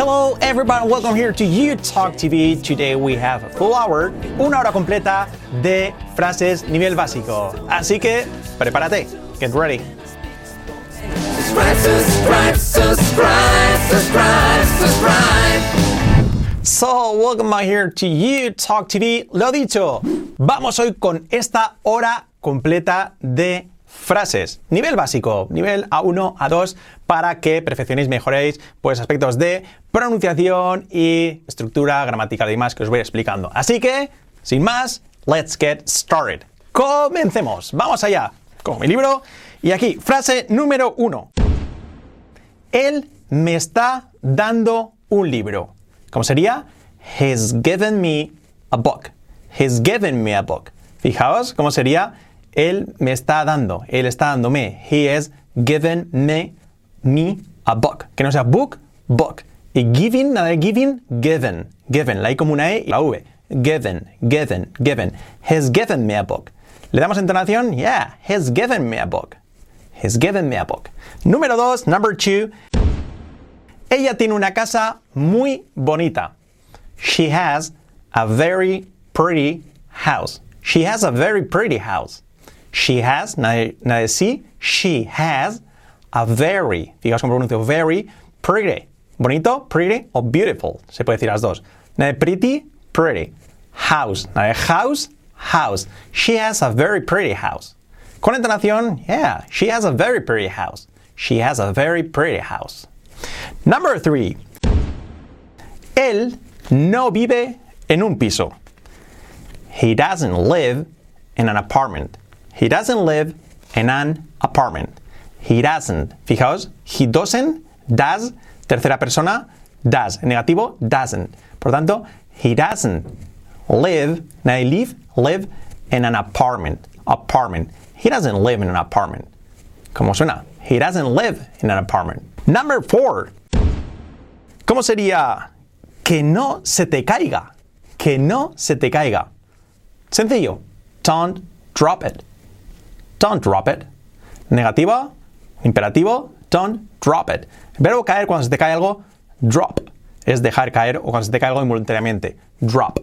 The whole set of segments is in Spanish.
Hello everybody, welcome here to You Talk TV. Today we have a full hour, una hora completa de frases nivel básico. Así que prepárate, get ready. Subscribe, subscribe, subscribe, subscribe, subscribe. So, welcome back here to You Talk TV. Lo dicho, vamos hoy con esta hora completa de frases. Nivel básico, nivel A1, A2, para que perfeccionéis, mejoréis pues, aspectos de pronunciación y estructura gramatical y demás que os voy explicando. Así que, sin más, let's get started. Comencemos. Vamos allá. Con mi libro. Y aquí, frase número uno. Él me está dando un libro. ¿Cómo sería? He's given me a book. He's given me a book. Fijaos cómo sería. Él me está dando. Él está dándome. He has given me, a book. Que no sea book, book. Y giving, nada de giving, given. Given. La I como una E y la V. Given, given, given. He's given me a book. ¿Le damos entonación? Yeah, he's given me a book. He's given me a book. Número dos, number two. Ella tiene una casa muy bonita. She has a very pretty house. She has a very pretty house. She has, de sí, she has a very, fijaos cómo pronuncio, very pretty. Bonito, pretty o beautiful. Se puede decir las dos. De pretty, pretty. House, de house, house. She has a very pretty house. Con entonación, yeah, she has a very pretty house. She has a very pretty house. Number three. Él no vive en un piso. He doesn't live in an apartment. He doesn't live in an apartment. He doesn't. Fijaos, he doesn't, does, tercera persona, does. Negativo, doesn't. Por tanto, he doesn't live, nadie live, live in an apartment. Apartment. He doesn't live in an apartment. ¿Cómo suena? He doesn't live in an apartment. Number four. ¿Cómo sería que no se te caiga? Que no se te caiga. Sencillo. Don't drop it. Don't drop it. Negativa, imperativo, don't drop it. El verbo caer cuando se te cae algo, drop. Es dejar caer o cuando se te cae algo involuntariamente. Drop.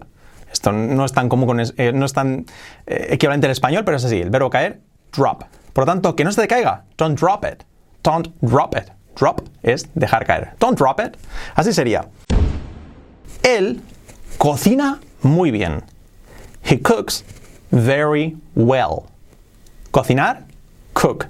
Esto no es tan común, con eh, no es tan eh, equivalente al español, pero es así. El verbo caer, drop. Por lo tanto, que no se te caiga. Don't drop it. Don't drop it. Drop es dejar caer. Don't drop it. Así sería. Él cocina muy bien. He cooks very well. Cocinar, cook.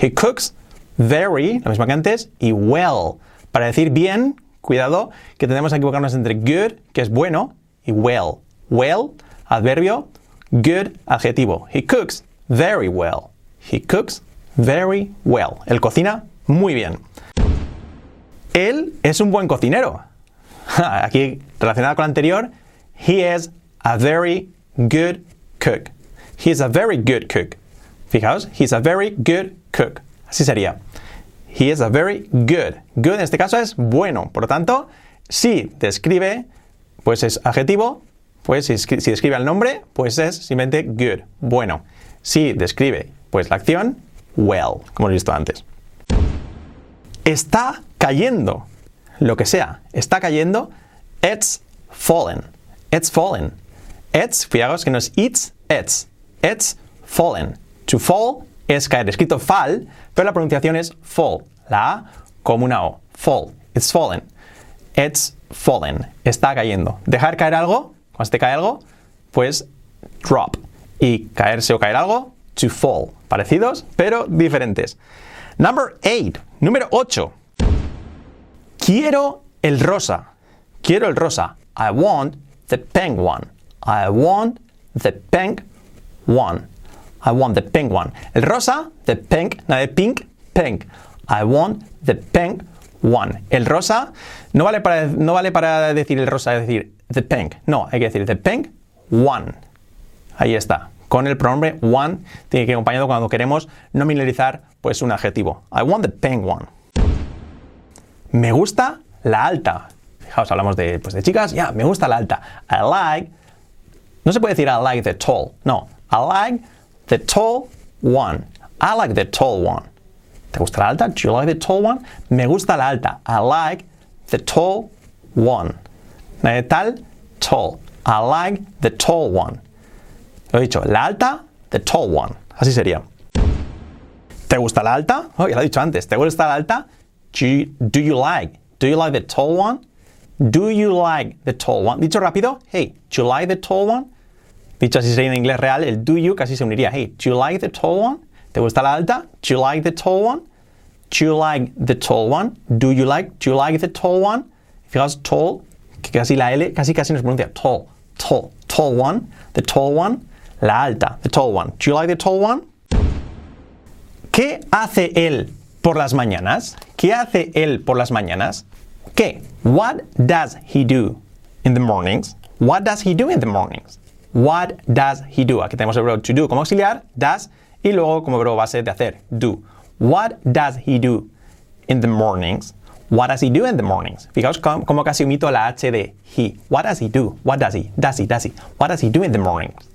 He cooks very, la misma que antes, y well. Para decir bien, cuidado, que tenemos que equivocarnos entre good, que es bueno, y well. Well, adverbio, good, adjetivo. He cooks very well. He cooks very well. Él cocina muy bien. Él es un buen cocinero. Aquí, relacionado con la anterior, he is a very good cook. He is a very good cook. Fijaos, he is a very good cook. Así sería. He is a very good. Good en este caso es bueno. Por lo tanto, si describe, pues es adjetivo. Pues si, escri- si describe el nombre, pues es simplemente good. Bueno. Si describe, pues la acción, well, como hemos visto antes está cayendo. Lo que sea, está cayendo. It's fallen. It's fallen. It's, fijaos que no es it's, it's. It's fallen. To fall es caer. Escrito fall, pero la pronunciación es fall. La A como una O. Fall. It's fallen. It's fallen. Está cayendo. Dejar caer algo, cuando se te cae algo, pues drop. Y caerse o caer algo, to fall. Parecidos, pero diferentes. Number 8. Número 8. Quiero el rosa. Quiero el rosa. I want the pink one. I want the pink one. I want the pink one. El rosa, the pink, nada de pink, pink. I want the pink one. El rosa no vale para, no vale para decir el rosa, es decir, the pink. No, hay que decir the pink one. Ahí está. Con el pronombre one tiene que ir acompañado cuando queremos nominalizar pues un adjetivo. I want the pink one. Me gusta la alta. Fijaos, hablamos de, pues, de chicas. Ya, me gusta la alta. I like. No se puede decir I like the tall. No. I like the tall one. I like the tall one. ¿Te gusta la alta? Do you like the tall one? Me gusta la alta. I like the tall one. De tal, tall. I like the tall one. Lo he dicho, la alta, the tall one. Así sería. ¿Te gusta la alta? Oh, ya lo he dicho antes. ¿Te gusta la alta? Do you, do you like? Do you like the tall one? Do you like the tall one? Dicho rápido, hey, do you like the tall one? Dicho así sería en inglés real, el do you casi se uniría. Hey, do you like the tall one? ¿Te gusta la alta? Do you like the tall one? Do you like the tall one? Do you like, do you like the tall one? Fijaos, tall, que casi la L casi casi no se pronuncia. Tall, tall, tall one, the tall one, la alta, the tall one. Do you like the tall one? ¿Qué hace él por las mañanas? ¿Qué hace él por las mañanas? ¿Qué? What does he do in the mornings? What does he do in the mornings? What does he do? Aquí tenemos el verbo to do como auxiliar, does, y luego como verbo base de hacer, do. What does he do in the mornings? What does he do in the mornings? Fijaos cómo, casi omito la H de he. What does he do? What does he? Does he? Does he? What does he do in the mornings?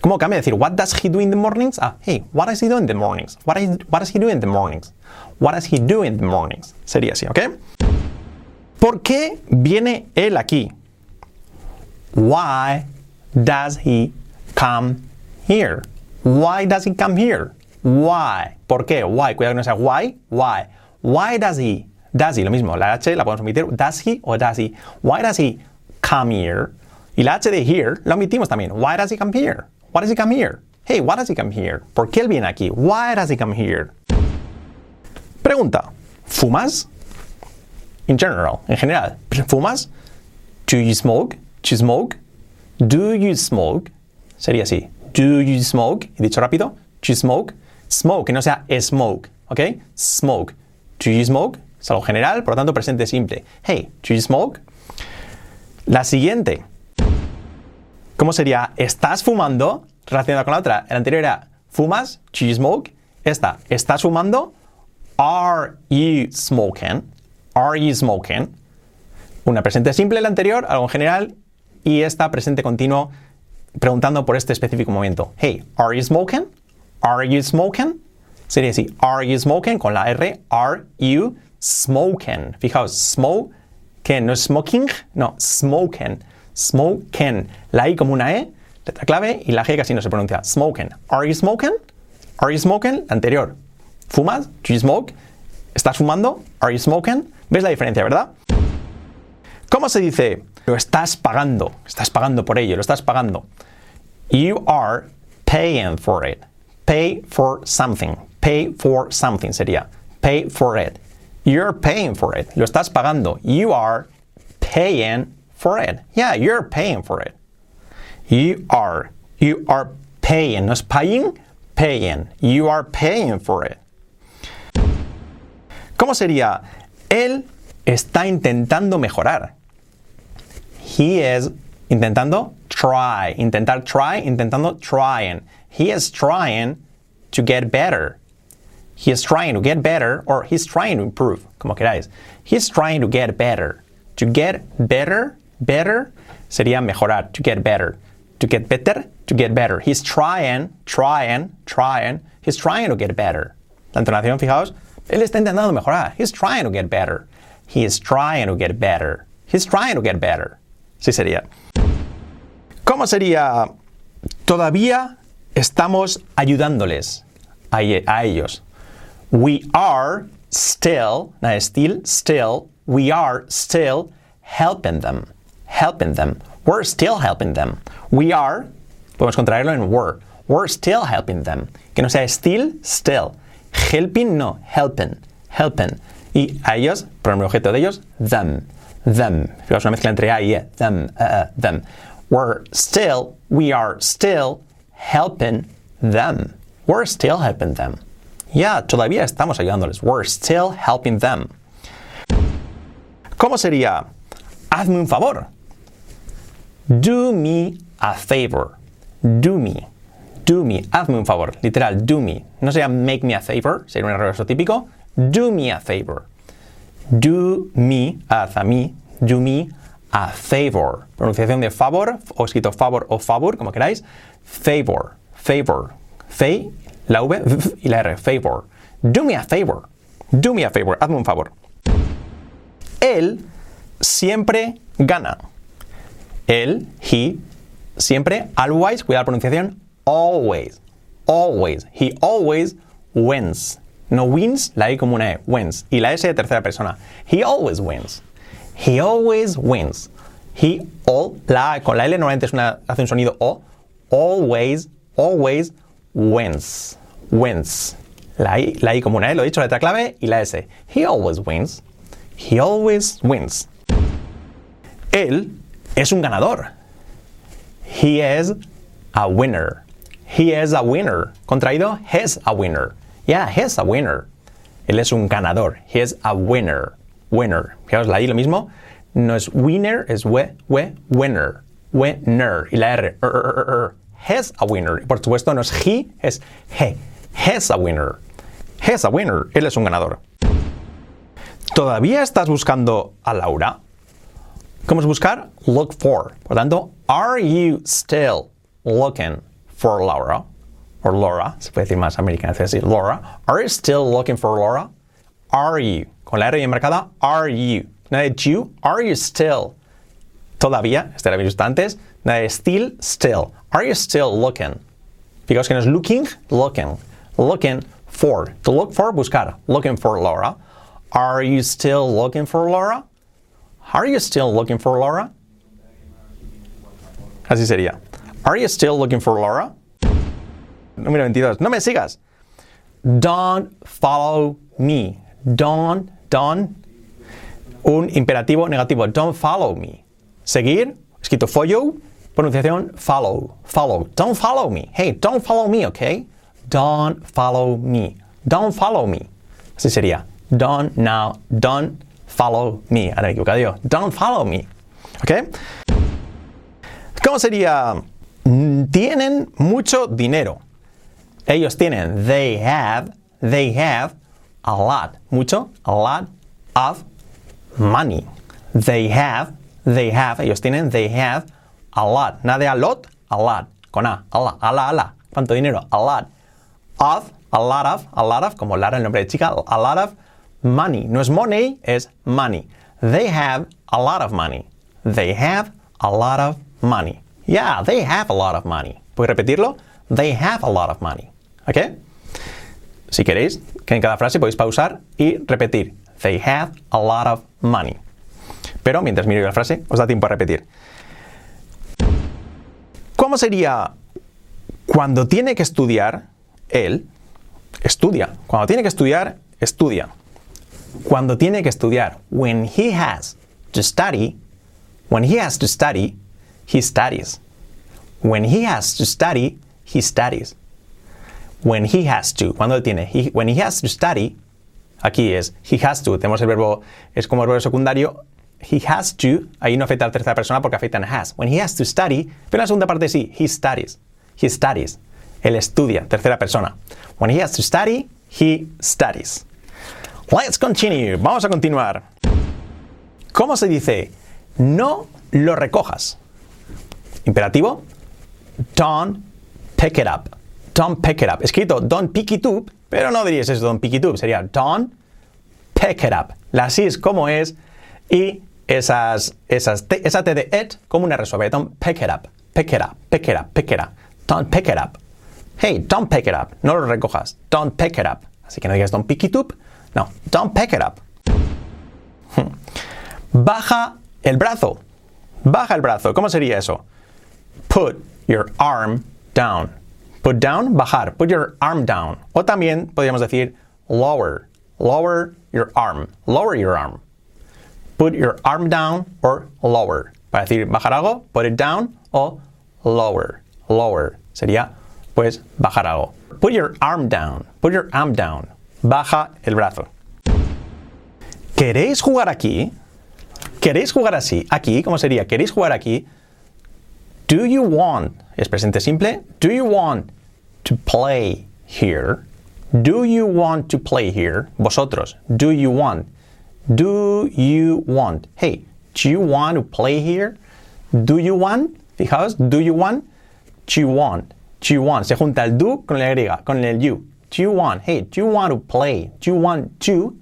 ¿Cómo cambia decir what does he do in the mornings? Ah, hey, what does he do in the mornings? What, is, what does he do in the mornings? What does he do in the mornings? Sería así, ¿ok? ¿Por qué viene él aquí? Why does he come here? Why does he come here? Why? ¿Por qué? Why. Cuidado que no sea why. Why. Why does he? Does he, lo mismo. La H la podemos omitir. Does he o does he? Why does he come here? Y la H de here la omitimos también. Why does he come here? Why does he come here? Hey, why does he come here? ¿Por qué él viene aquí? Why does he come here? Pregunta. ¿Fumas? In general, en general. ¿Fumas? Do you smoke? Do you smoke? Do you smoke? Sería así. Do you smoke? Y dicho rápido. Do you smoke? Smoke, que no sea smoke, ¿ok? Smoke. Do you smoke? Es algo general, por lo tanto presente simple. Hey, do you smoke? La siguiente. ¿Cómo sería? ¿Estás fumando? Relacionada con la otra. El anterior era ¿fumas? Do you smoke? Esta, ¿estás fumando? Are you smoking? Are you smoking? Una presente simple la anterior, algo en general, y esta presente continuo preguntando por este específico momento. Hey, are you smoking? Are you smoking? Sería así, are you smoking? Con la R, are you smoking? Fijaos, smoke, que no smoking, no, smoking. Smoking. La I como una E, letra clave, y la G casi no se pronuncia. Smoking. Are you smoking? Are you smoking? La anterior. ¿Fumas? Do you smoke? ¿Estás fumando? Are you smoking? ¿Ves la diferencia, verdad? ¿Cómo se dice? Lo estás pagando. Estás pagando por ello, lo estás pagando. You are paying for it. Pay for something. Pay for something sería. Pay for it. You're paying for it. Lo estás pagando. You are paying for it. Yeah, you're paying for it. You are. You are paying. No es paying, paying. You are paying for it. ¿Cómo sería? Él está intentando mejorar. He is intentando try. Intentar try, intentando trying. He is trying to get better. He is trying to get better or he's trying to improve, como queráis. He's trying to get better. To get better, better sería mejorar. To get better. To get better, to get better. He's trying, trying, trying. He's trying to get better. La entonación, fijaos, él está intentando mejorar. He's trying to get better. He is trying to get better. He's trying to get better. Sí sería. ¿Cómo sería? Todavía estamos ayudándoles a, ellos. We are still, no, still, still, we are still helping them. Helping them. We're still helping them. We are, podemos contraerlo en were. We're still helping them. Que no sea still, still. Helping, no, helping. Helping. Y a ellos, pronombre objeto de ellos, them. Them. Fijaos una mezcla entre a y e. Them, uh, uh, them. We're still, we are still helping them. We're still helping them. Ya, todavía estamos ayudándoles. We're still helping them. ¿Cómo sería? Hazme un favor. Do me a favor. Do me. Do me. Hazme un favor. Literal, do me. No sería make me a favor, sería un error típico. Do me a favor. Do me, haz a mí, do me a favor. Pronunciación de favor, o escrito favor o favor, como queráis. Favor, favor. Fe, la V y la R, favor. Do me a favor. Do me a favor, hazme un favor. Él siempre gana. Él, he, siempre, always, cuidado la pronunciación, always, always. He always wins. No wins, la I como una E, wins. Y la S de tercera persona. He always wins. He always wins. He, all, la, con la L normalmente es hace un sonido O. Always, always wins. Wins. La I, la I como una E, lo he dicho, letra clave, y la S. He always wins. He always wins. Él es un ganador. He is a winner. He is a winner. Contraído, he's a winner. Yeah, he's a winner. Él es un ganador. He is a winner. Winner. Fijaos, la I lo mismo. No es winner, es we, we, winner. Winner. Y la R. Er, er, er, er. He's a winner. Por supuesto, no es he, es he. He's a winner. He's a winner. Él es un ganador. ¿Todavía estás buscando a Laura? ¿Cómo es buscar? Look for. Por tanto, are you still looking for Laura? Or Laura, se puede decir más americano, es decir, Laura. Are you still looking for Laura? Are you? Con la R bien marcada, are you? Nada de you, are you still? Todavía, este era visto antes. Nada de still, still. Are you still looking? Fijaos que no es looking, looking. Looking for. To look for, buscar. Looking for Laura. Are you still looking for Laura? Are you still looking for Laura? Así sería. Are you still looking for Laura? Número 22. No me sigas. Don't follow me. Don't, don't. Un imperativo negativo. Don't follow me. Seguir, escrito follow, pronunciación follow, follow. Don't follow me. Hey, don't follow me, okay? Don't follow me. Don't follow me. Así sería. Don't now, don't follow me. Ahora me equivocado yo. Don't follow me. ¿Ok? ¿Cómo sería? Mm, Tienen mucho dinero. Ellos tienen, they have, they have a lot. Mucho, a lot of money. They have, they have, ellos tienen, they have a lot. Nada de a lot, a lot. Con A, a la, a la, a la. ¿Cuánto dinero? A lot. Of, a lot of, a lot of, como Lara el nombre de chica, a lot of money. No es money, es money. They have a lot of money. They have a lot of money. Yeah, they have a lot of money. ¿Puedes repetirlo? They have a lot of money. ¿Ok? Si queréis, que en cada frase podéis pausar y repetir. They have a lot of money. Pero mientras miro la frase, os da tiempo a repetir. ¿Cómo sería cuando tiene que estudiar él? Estudia. Cuando tiene que estudiar, estudia. Cuando tiene que estudiar, when he has to study, when he has to study, he studies. When he has to study, he studies. When he has to, cuando tiene, he- when he has to study, aquí es he has to, tenemos el verbo, es como el verbo secundario, he has to, ahí no afecta a la tercera persona porque afecta en has. When he has to study, pero en la segunda parte sí, he studies. He studies. Él estudia, tercera persona. When he has to study, he studies. Let's continue. Vamos a continuar. ¿Cómo se dice? No lo recojas. Imperativo. Don't pick it up. Don't pick it up. Escrito don't pick it up, pero no dirías eso, don't pick it up. Sería don't pick it up. La sí es como es y esas, esas, T- esa T de it como una resuelve. Don't pick it up. Pick it up. Pick it up. Pick it up. Don't pick it up. Hey, don't pick it up. No lo recojas. Don't pick it up. Así que no digas don't pick it up. No, don't pick it up. Baja el brazo. Baja el brazo. ¿Cómo sería eso? Put your arm down. Put down, bajar. Put your arm down. O también podríamos decir lower. Lower your arm. Lower your arm. Put your arm down or lower. Para decir bajar algo, put it down o lower. Lower. Sería, pues, bajar algo. Put your arm down. Put your arm down. Baja el brazo. ¿Queréis jugar aquí? ¿Queréis jugar así? Aquí, ¿cómo sería? ¿Queréis jugar aquí? Do you want? Es presente simple. Do you want to play here? Do you want to play here? Vosotros. Do you want? Do you want? Hey, do you want to play here? Do you want? Fijaos, do you want? Do you want? Do you want? Se junta el do con la y, con el you. Do you want? Hey, do you want to play? Do you want to?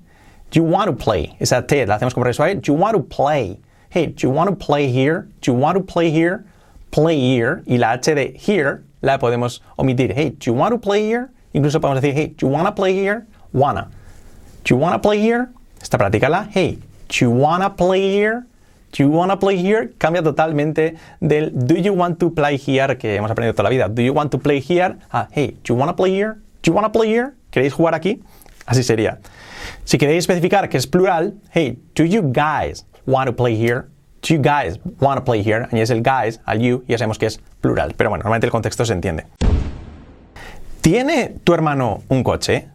Do you want to play? Esa T la hacemos como resuave. Do you want to play? hey, do you want to play here? Do you want to play here? Play here. Y la H de here la podemos omitir. Hey, do you want to play here? Incluso podemos decir, hey, do you want to play here? Wanna. Do you want to play here? Esta practícala. Hey, do you want to play here? Do you want to play here? Cambia totalmente del do you want to play here que hemos aprendido toda la vida. Do you want to play here? Ah, hey, do you want to play here? Do you want to play here? ¿Queréis jugar aquí? Así sería. Si queréis especificar que es plural, hey, do you guys want to play here? You guys want to play here? Añades el guys al you y ya sabemos que es plural. Pero bueno, normalmente el contexto se entiende. ¿Tiene tu hermano un coche?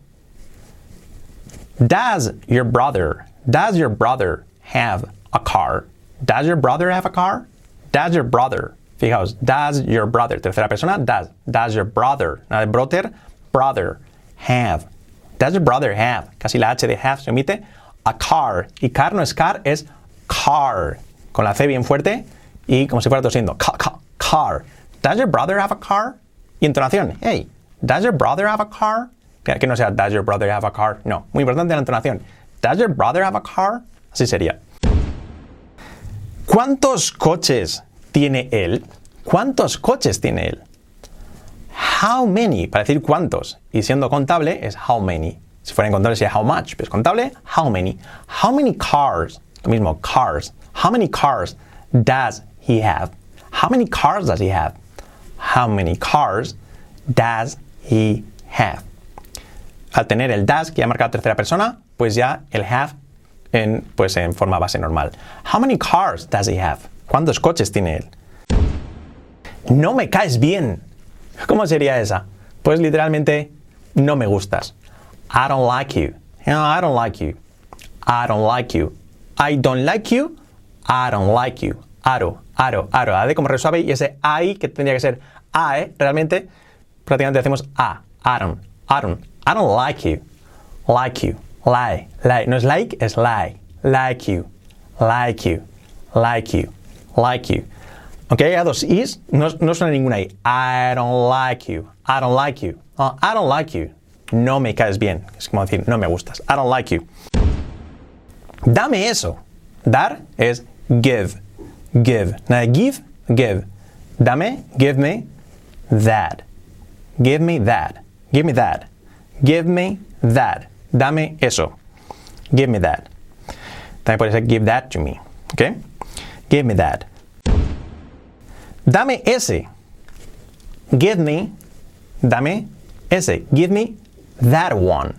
Does your brother, does your brother have a car? Does your brother have a car? Does your brother, fijaos, does your brother, tercera persona, does, does your brother, nada de brother, brother, have. Does your brother have, casi la H de have se omite, a car. Y car no es car, es car, con la C bien fuerte y como si fuera tosiendo, car, car. Does your brother have a car? Y entonación, hey, does your brother have a car? Que no sea does your brother have a car, no, muy importante la entonación. Does your brother have a car? Así sería. ¿Cuántos coches tiene él? ¿Cuántos coches tiene él? How many, para decir cuántos. Y siendo contable es how many. Si fuera en contable sería how much. Pero es contable, how many. How many cars, lo mismo, cars. How many cars does he have? How many cars does he have? How many cars does he have? Al tener el does, que ya marca la tercera persona, pues ya el have en, pues en forma base normal. How many cars does he have? ¿Cuántos coches tiene él? No me caes bien. ¿Cómo sería esa? Pues literalmente, no me gustas. I don't like you. No, I don't like you. I don't like you. I don't like you. I don't like you. Aro, aro, aro. A de como resuave y ese I que tendría que ser I, realmente prácticamente hacemos A. I don't, I don't, like you. Like you. Lie, lie. No es like, es lie. Like you, like you, like you, like you. Aunque haya dos is, no, no suena ninguna i. I don't like you, I don't like you. No, I don't like you. No me caes bien. Es como decir, no me gustas. I don't like you. Dame eso. Dar es give. Give. Nada give, give. Dame, give me that. Give me that. Give me that. Give me that. Dame eso. Give me that. También puede ser give that to me. ¿Ok? Give me that. Dame ese. Give me. Dame ese. Give me that one.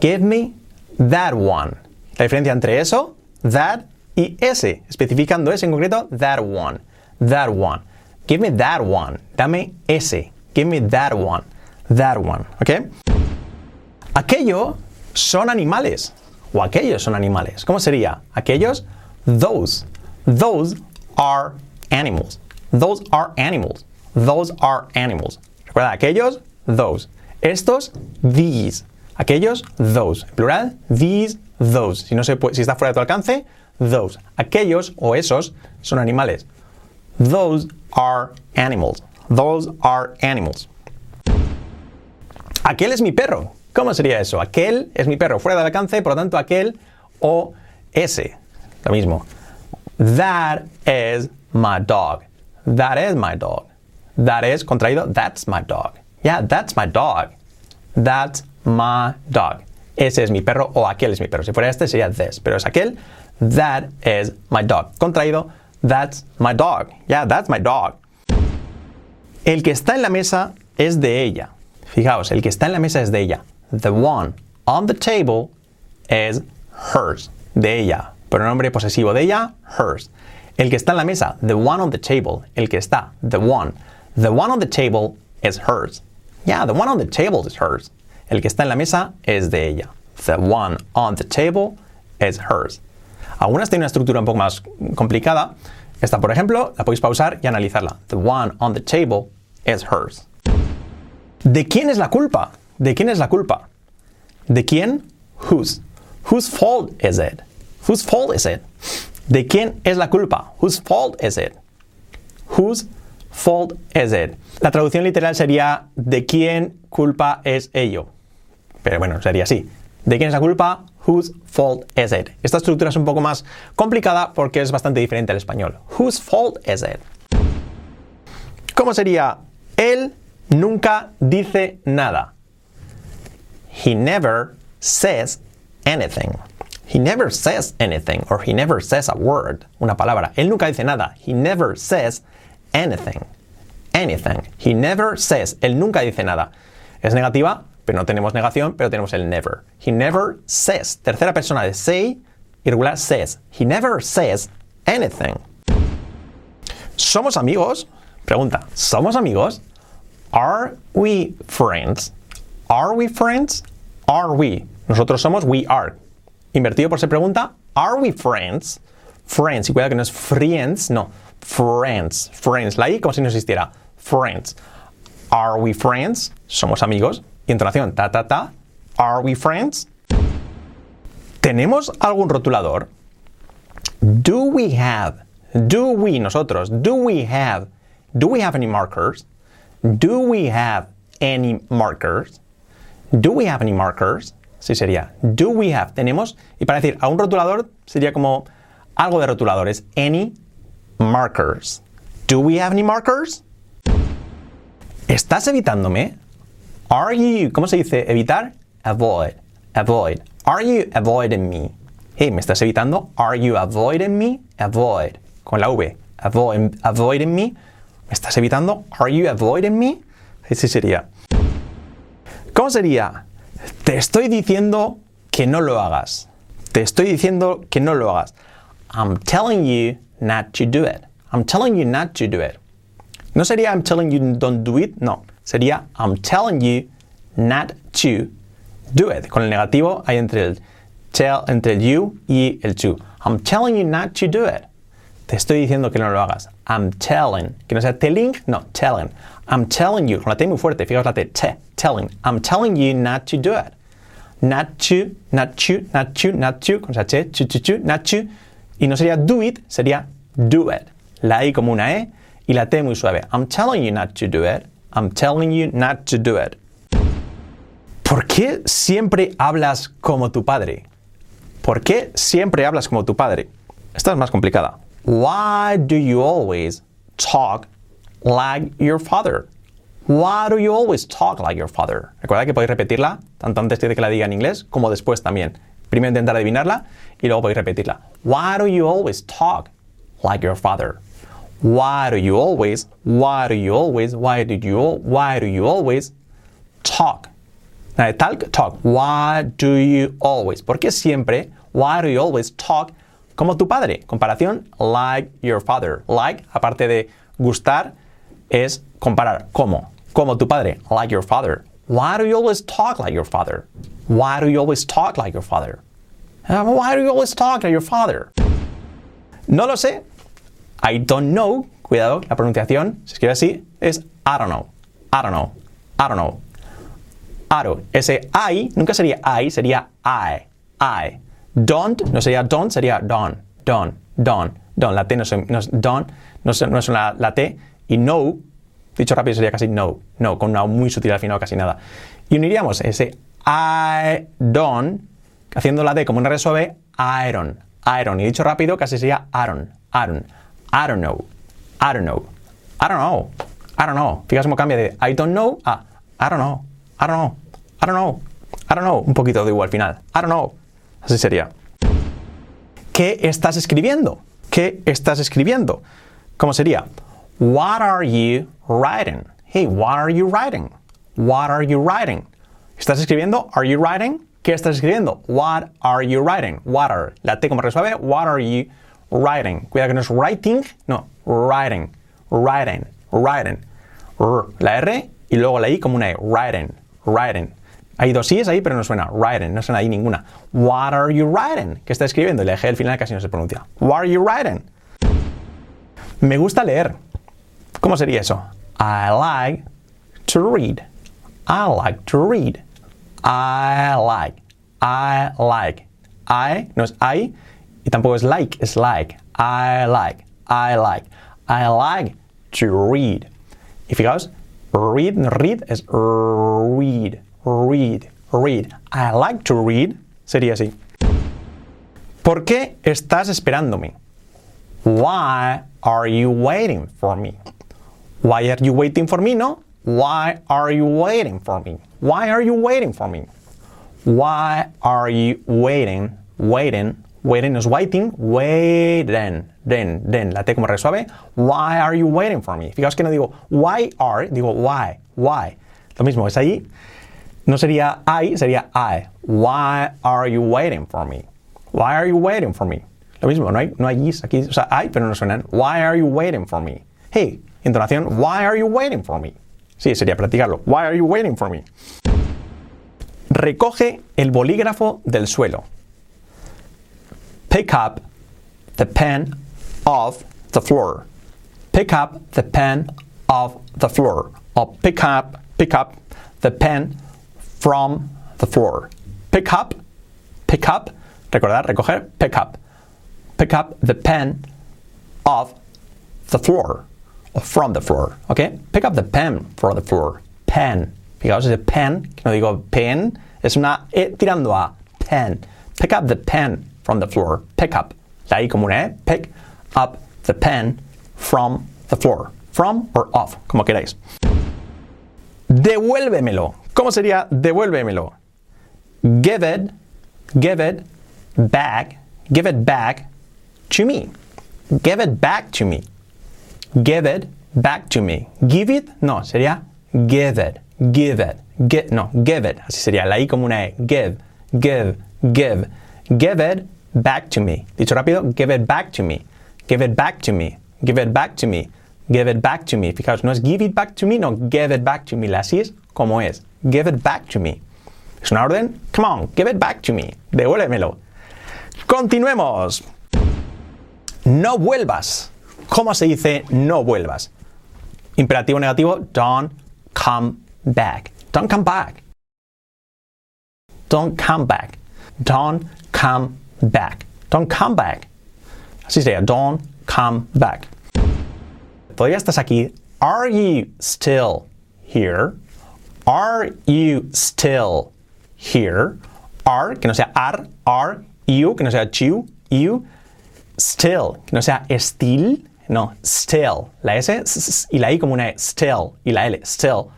Give me that one. La diferencia entre eso, that y ese, especificando ese en concreto, that one. That one. Give me that one. Dame ese. Give me that one. That one. ¿Ok? Aquello son animales. O aquellos son animales. ¿Cómo sería? Aquellos, those. Those are animals. Those are animals. Those are animals. Recuerda, aquellos, those. Estos, these. Aquellos, those. En plural, these, those. Si, no se puede, si está fuera de tu alcance, those. Aquellos o esos son animales. Those are animals. Those are animals. Aquel es mi perro. ¿Cómo sería eso? Aquel es mi perro fuera del alcance, por lo tanto aquel o ese. Lo mismo. That is my dog. That is my dog. That is contraído, that's my dog. Yeah, that's my dog. That's my dog. Ese es mi perro o aquel es mi perro. Si fuera este sería this, pero es aquel. That is my dog. Contraído, that's my dog. Yeah, that's my dog. El que está en la mesa es de ella. Fijaos, el que está en la mesa es de ella. The one on the table is hers. De ella. Pronombre posesivo de ella, hers. El que está en la mesa, the one on the table. El que está, the one. The one on the table is hers. Yeah, the one on the table is hers. El que está en la mesa es de ella. The one on the table is hers. Algunas tienen una estructura un poco más complicada. Esta, por ejemplo, la podéis pausar y analizarla. The one on the table is hers. ¿De quién es la culpa? ¿De quién es la culpa? ¿De quién? Whose. Whose fault is it? Whose fault is it? ¿De quién es la culpa? Whose fault is it? Whose fault is it? La traducción literal sería ¿de quién culpa es ello? Pero bueno, sería así. ¿De quién es la culpa? Whose fault is it? Esta estructura es un poco más complicada porque es bastante diferente al español. Whose fault is it? ¿Cómo sería? Él nunca dice nada. He never says anything. He never says anything or he never says a word, una palabra. Él nunca dice nada. He never says anything. Anything. He never says. Él nunca dice nada. Es negativa, pero no tenemos negación, pero tenemos el never. He never says. Tercera persona de say, irregular says. He never says anything. ¿Somos amigos? Pregunta, ¿somos amigos? Are we friends? Are we friends? Are we? Nosotros somos we are. Invertido por ser pregunta, are we friends? Friends, y cuidado que no es friends, no. Friends, friends. La I como si no existiera. Friends. Are we friends? Somos amigos. Entonación, ta, ta, ta. Are we friends? ¿Tenemos algún rotulador? Do we have? Do we, nosotros, do we have? Do we have any markers? Do we have any markers? Do we have any markers? Sí sería. Do we have? Tenemos. Y para decir a un rotulador sería como algo de rotuladores. Any markers. Do we have any markers? ¿Estás evitándome? Are you, ¿cómo se dice evitar? Avoid. Avoid. Are you avoiding me? Hey, ¿me estás evitando? Are you avoiding me? Avoid. Con la V. Avoid, avoiding me. ¿Me estás evitando? Are you avoiding me? Ese sería. ¿Cómo sería? Te estoy diciendo que no lo hagas. Te estoy diciendo que no lo hagas. I'm telling you not to do it. I'm telling you not to do it. No sería I'm telling you don't do it, no. Sería I'm telling you not to do it. Con el negativo hay entre el tell, entre you y el to. I'm telling you not to do it. Te estoy diciendo que no lo hagas. I'm telling. Que no sea telling, no, telling. I'm telling you. Con la T muy fuerte, fijaos la T, te, telling. I'm telling you not to do it. Not to, not to, not to, not to, con esa T, to, to, to, not to. Y no sería do it, sería do it. La I como una E y la T muy suave. I'm telling you not to do it. I'm telling you not to do it. ¿Por qué siempre hablas como tu padre? ¿Por qué siempre hablas como tu padre? Esta es más complicada. Why do you always talk like your father? Why do you always talk like your father? Recuerda que podéis repetirla tanto antes de que la diga en inglés como después también. Primero intentar adivinarla y luego podéis repetirla. Why do you always talk like your father? Why do you always? Why do you always? Why did you? Why do you always talk? Talk, talk. Why do you always? ¿Por qué siempre? Why do you always talk como tu padre? Comparación, like your father. Like, aparte de gustar, es comparar. ¿Cómo? Como tu padre, like your father. Why do you always talk like your father? Why do you always talk like your father? Uh, why do you always talk like your father? No lo sé. I don't know. Cuidado, la pronunciación se escribe así. Es I don't know. I don't know. I don't know. Aro. Ese I nunca sería I, sería I. I. Don't no sería don't, sería don. Don. Don. Don. La T no, no es don, no es, la, T. Y no, dicho rápido, sería casi no. No, con una muy sutil al final, casi nada. Y uniríamos ese I don't, haciendo la D como una R suave, iron. Iron. Y dicho rápido, casi sería Aaron. Aaron. I don't know. I don't know. I don't know. I don't know. Fíjate cómo cambia de I don't know a I don't know. I don't know. I don't know. I don't know. Un poquito de igual al final. I don't know. Así sería. ¿Qué estás escribiendo? ¿Qué estás escribiendo? ¿Cómo sería? What are you writing? Hey, what are you writing? What are you writing? ¿Estás escribiendo? Are you writing? ¿Qué estás escribiendo? What are you writing? What are. La T como resuelve. What are you writing? Cuidado que no es writing, no, writing. Writing. Writing. La R y luego la I como una E. Writing. Writing. Hay dos I's ahí, pero no suena. Writing. No suena ahí ninguna. What are you writing? ¿Qué está escribiendo? Y la G al final casi no se pronuncia. What are you writing? Me gusta leer. ¿Cómo sería eso? I like to read. I like to read. I like. I like. I no es I y tampoco es like, es like. I like. I like. I like to read. Y fijaos, read, read, es read. Read. Read. I like to read. Sería así. ¿Por qué estás esperándome? Why are you waiting for me? Why are you waiting for me? No. Why are you waiting for me? Why are you waiting for me? Why are you waiting? Waiting. Waiting is waiting. Waiting. Den, den. La T como resuave. Why are you waiting for me? Fijaos que no digo why are, digo why. Why. Lo mismo, es ahí. No sería I, sería I. Why are you waiting for me? Why are you waiting for me? Lo mismo, no hay, no hay is aquí, o sea, hay, pero no suenan. Why are you waiting for me? Hey, entonación, why are you waiting for me? Sí, sería practicarlo. Why are you waiting for me? Recoge el bolígrafo del suelo. Pick up the pen off the floor. Pick up the pen off the floor. O pick up, pick up the pen from the floor. Pick up, pick up, recordar, recoger, pick up. Pick up the pen off the floor. O from the floor, ¿ok? Pick up the pen from the floor. Pen. Fijaos ese pen, que no digo pen, es una E tirando a pen. Pick up the pen from the floor. Pick up. La I como una E. Pick up the pen from the floor. From or off, como queráis. Devuélvemelo. ¿Cómo sería devuélvemelo? Give it, give it back, give it back to me. Give it back to me. Give it back to me. Give it, no, sería give it, give it, no, give it. Así sería la I como una E. Give, give, give. Give it back to me. Dicho rápido, give it back to me. Give it back to me. Give it back to me. Give it back to me. Fijaos, no es give it back to me, no, give it back to me. Así es como es. Give it back to me. ¿Es una orden? Come on, give it back to me. Devuélvemelo. Continuemos. No vuelvas. ¿Cómo se dice no vuelvas? Imperativo negativo, don't come back. Don't come back. Don't come back. Don't come back. Don't come back. Así sería, don't come back. Todavía estás aquí. Are you still here? Are you still here? Are, que no sea are, are, you, que no sea you, you. Still, que no sea still, no, still. La s, y la I como una E, still, y la L, still.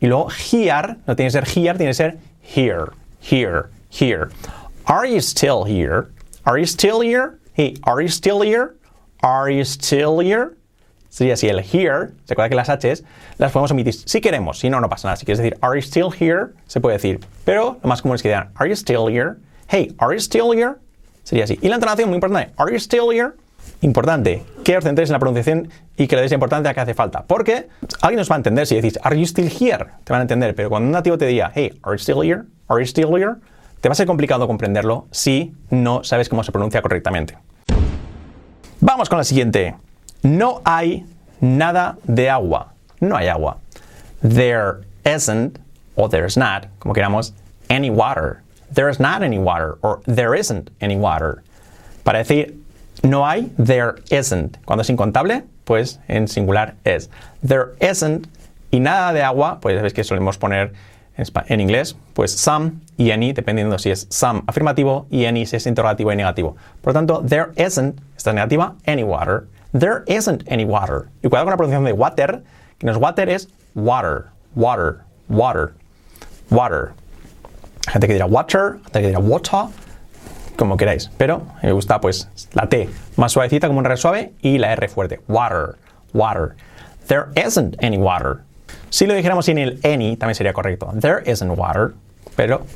Y luego here, no tiene que ser here, tiene que ser here, here, here. Are you still here? Are you still here? Hey, are you still here? Are you still here? Sería así el here, recuerda que las H's las podemos omitir si queremos, si no, no pasa nada. Si quieres decir are you still here, se puede decir. Pero lo más común es que digan are you still here? Hey, are you still here? Sería así. Y la entonación, muy importante, are you still here? Importante, que os centréis en la pronunciación y que le deis la importancia que hace falta. Porque alguien nos va a entender si decís are you still here? Te van a entender, pero cuando un nativo te diga hey, are you still here? Are you still here? Te va a ser complicado comprenderlo si no sabes cómo se pronuncia correctamente. Vamos con la siguiente. No hay nada de agua. No hay agua. There isn't, or there's not, como queramos, any water. There's not any water, or there isn't any water. Para decir no hay, there isn't. Cuando es incontable, pues en singular es. There isn't y nada de agua, pues sabéis que solemos poner en, inglés, pues some y any, dependiendo si es some afirmativo y any si es interrogativo y negativo. Por lo tanto, there isn't, esta es negativa, any water. There isn't any water. Y cuidado con la pronunciación de water, que no es water, es water, water, water, water. Hay gente que dirá water, gente que dirá water, como queráis. Pero me gusta pues la T más suavecita como un R suave y la R fuerte. Water, water. There isn't any water. Si lo dijéramos sin el any también sería correcto. There isn't water. Pero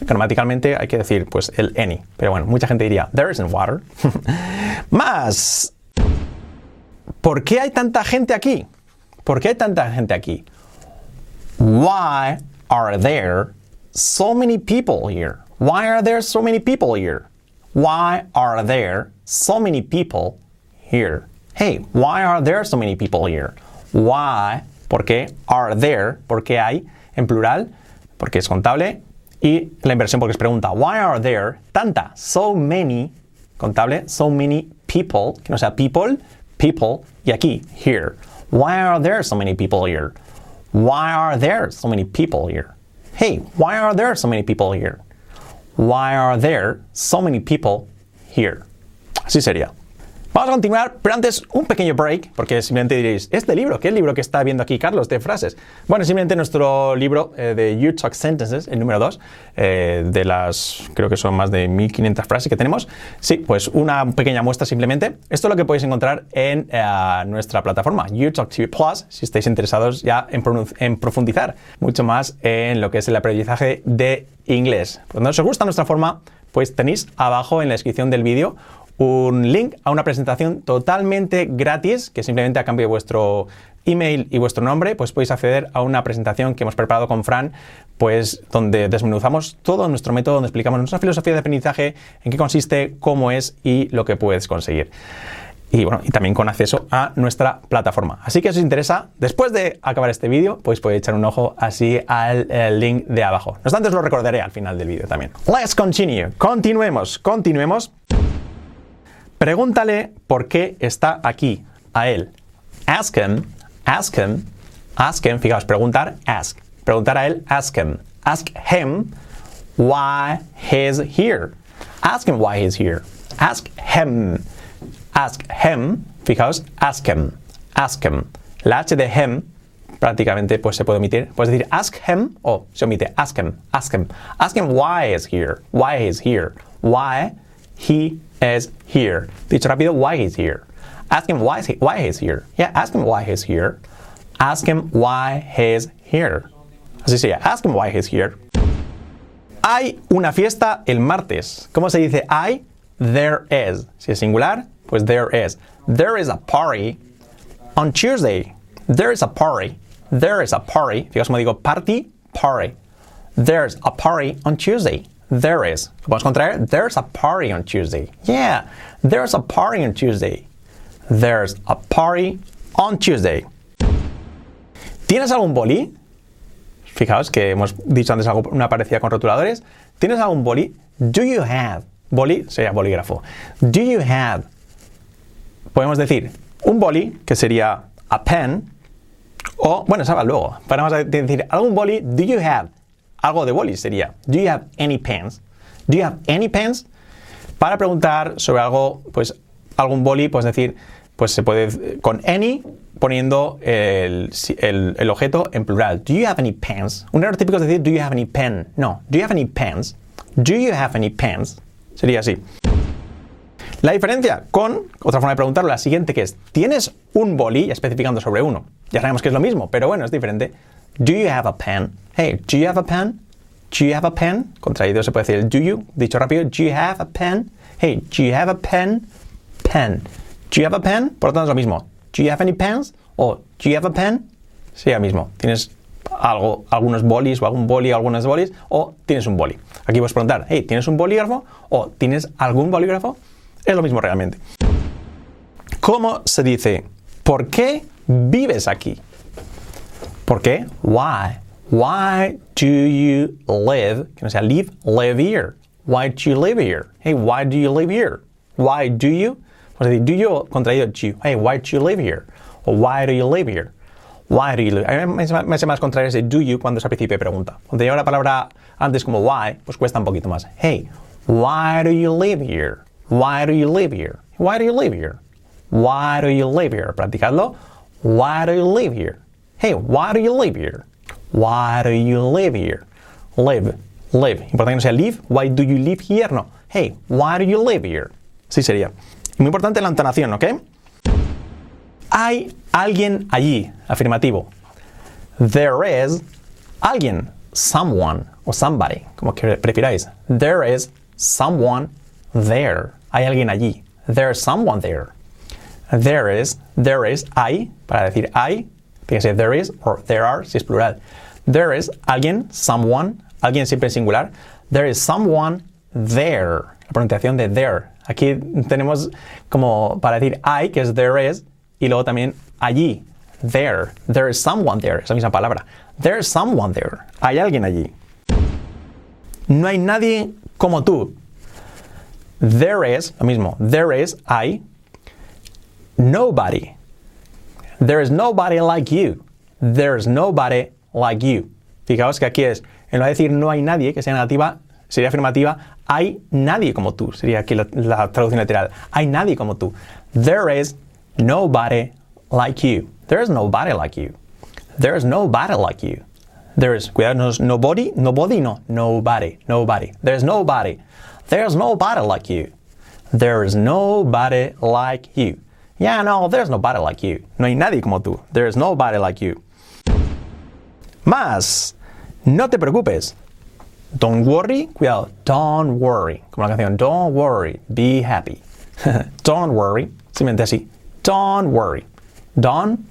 gramaticalmente hay que decir pues el any. Pero bueno, mucha gente diría there isn't water. Más. ¿Por qué hay tanta gente aquí? ¿Por qué hay tanta gente aquí? Why are there so many people here? Why are there so many people here? Why are there so many people here? Hey, why are there so many people here? Why, ¿por qué? Are there, ¿por qué hay? En plural, porque es contable. Y la inversión porque es pregunta. Why are there tanta, so many, contable, so many people, que no sea people, people, y aquí, here. Why are there so many people here? Why are there so many people here? Hey, why are there so many people here? Why are there so many people here. Así sería. Vamos a continuar, pero antes un pequeño break, porque simplemente diréis, ¿este libro? ¿Qué libro que está viendo aquí Carlos de frases? Bueno, simplemente nuestro libro eh, de You Talk Sentences, el número 2, eh, de las, creo que son más de 1500 frases que tenemos. Sí, pues una pequeña muestra simplemente. Esto es lo que podéis encontrar en eh, nuestra plataforma, You Talk TV Plus, si estáis interesados ya en, en, profundizar mucho más en lo que es el aprendizaje de inglés. Cuando os gusta nuestra forma, pues tenéis abajo en la descripción del vídeo un link a una presentación totalmente gratis que simplemente a cambio de vuestro email y vuestro nombre, pues podéis acceder a una presentación que hemos preparado con Fran, pues donde desmenuzamos todo nuestro método, donde explicamos nuestra filosofía de aprendizaje, en qué consiste, cómo es y lo que puedes conseguir. Y bueno, y también con acceso a nuestra plataforma. Así que si os interesa, después de acabar este vídeo, pues podéis echar un ojo así al link de abajo. No obstante, os lo recordaré al final del vídeo también. Let's continue. Continuemos, continuemos. Pregúntale por qué está aquí, a él. Ask him, ask him, ask him, fijaos, preguntar, ask. Preguntar a él, ask him. Ask him why he's here. Ask him why he's here. Ask him. Ask him, fijaos, ask him. Ask him. La H de him prácticamente pues se puede omitir. Puedes decir ask him o se omite ask him, ask him. Ask him why he's here. Why he's here. Why he is here. Dicho rápido, why he's here. Ask him why, why he's here. Yeah, ask him why he's here. Ask him why he's here. Así sería, ask him why he's here. Hay una fiesta el martes. ¿Cómo se dice hay? There is. Si es singular, pues there is. There is a party on Tuesday. There is a party. There is a party. Fíjate cómo digo party, party. There's a party on Tuesday. There is. Contraer. There's a party on Tuesday. Yeah, there's a party on Tuesday. There's a party on Tuesday. ¿Tienes algún boli? Fijaos que hemos dicho antes algo, una parecida con rotuladores. ¿Tienes algún boli? Do you have? Boli sería bolígrafo. Do you have? Podemos decir un boli, que sería a pen, o, bueno, va luego. Podemos decir algún boli, do you have? Algo de boli sería, do you have any pens? Do you have any pens? Para preguntar sobre algo, pues algún boli, pues decir, pues se puede con any poniendo el, objeto en plural. Do you have any pens? Un error típico es decir, do you have any pen? No, do you have any pens? Do you have any pens? Sería así. La diferencia con otra forma de preguntarlo, la siguiente que es, ¿tienes un boli? Especificando sobre uno. Ya sabemos que es lo mismo, pero bueno, es diferente. Do you have a pen? Hey, do you have a pen? Do you have a pen? Contraído se puede decir do you. Dicho rápido, do you have a pen? Hey, do you have a pen? Pen. Do you have a pen? Por lo tanto es lo mismo. Do you have any pens? O do you have a pen? Sí, lo mismo. Tienes algo, algunos bolis o algún boli o algunas bolis o tienes un boli. Aquí puedes preguntar, hey, ¿tienes un bolígrafo? O ¿tienes algún bolígrafo? Es lo mismo realmente. ¿Cómo se dice? ¿Por qué vives aquí? ¿Por qué? Why? Why do you live? Que no sea live, live here. Why do you live here? Hey, why do you live here? Why do you? Pues decir, do you contraído you. Hey, why do you live here? O why do you live here? Why do you live? A mí me hace más contrario ese do you cuando es al principio de pregunta. Cuando lleva la palabra antes como why, pues cuesta un poquito más. Hey, why do you live here? Why do you live here? Why do you live here? Why do you live here? Practicadlo. Why do you live here? Hey, why do you live here? Why do you live here? Live, live. Importante que no sea live. Why do you live here? No. Hey, why do you live here? Sí sería. muy importante la entonación, ¿ok? Hay alguien allí. Afirmativo. There is alguien. Someone o somebody, como que prefiráis. There is someone there. Hay alguien allí. There's someone there. There is, there is, hay, para decir hay, Fíjese, there is or there are, si es plural. There is alguien, someone, alguien siempre en singular. There is someone there. La pronunciación de there. Aquí tenemos como para decir I, que es there is, y luego también allí. There. There is someone there. Esa misma palabra. There is someone there. Hay alguien allí. No hay nadie como tú. There is, lo mismo. There is, I. Nobody. There is nobody like you. There's nobody like you. Fijaos que aquí es, en lugar de decir no hay nadie que sea negativa, sería afirmativa, hay nadie como tú. Sería aquí la, traducción literal. Hay nadie como tú. There is nobody like you. There is nobody like you. There is nobody like you. There is, cuidado, no nobody, nobody, no, nobody, nobody. There's nobody. There's nobody like you. There is nobody like you. Yeah, no, there's nobody like you. No hay nadie como tú. There is nobody like you. Más, no te preocupes. Don't worry, cuidado, don't worry. Como la canción, don't worry, be happy. don't worry, simplemente así. Don't worry. Don't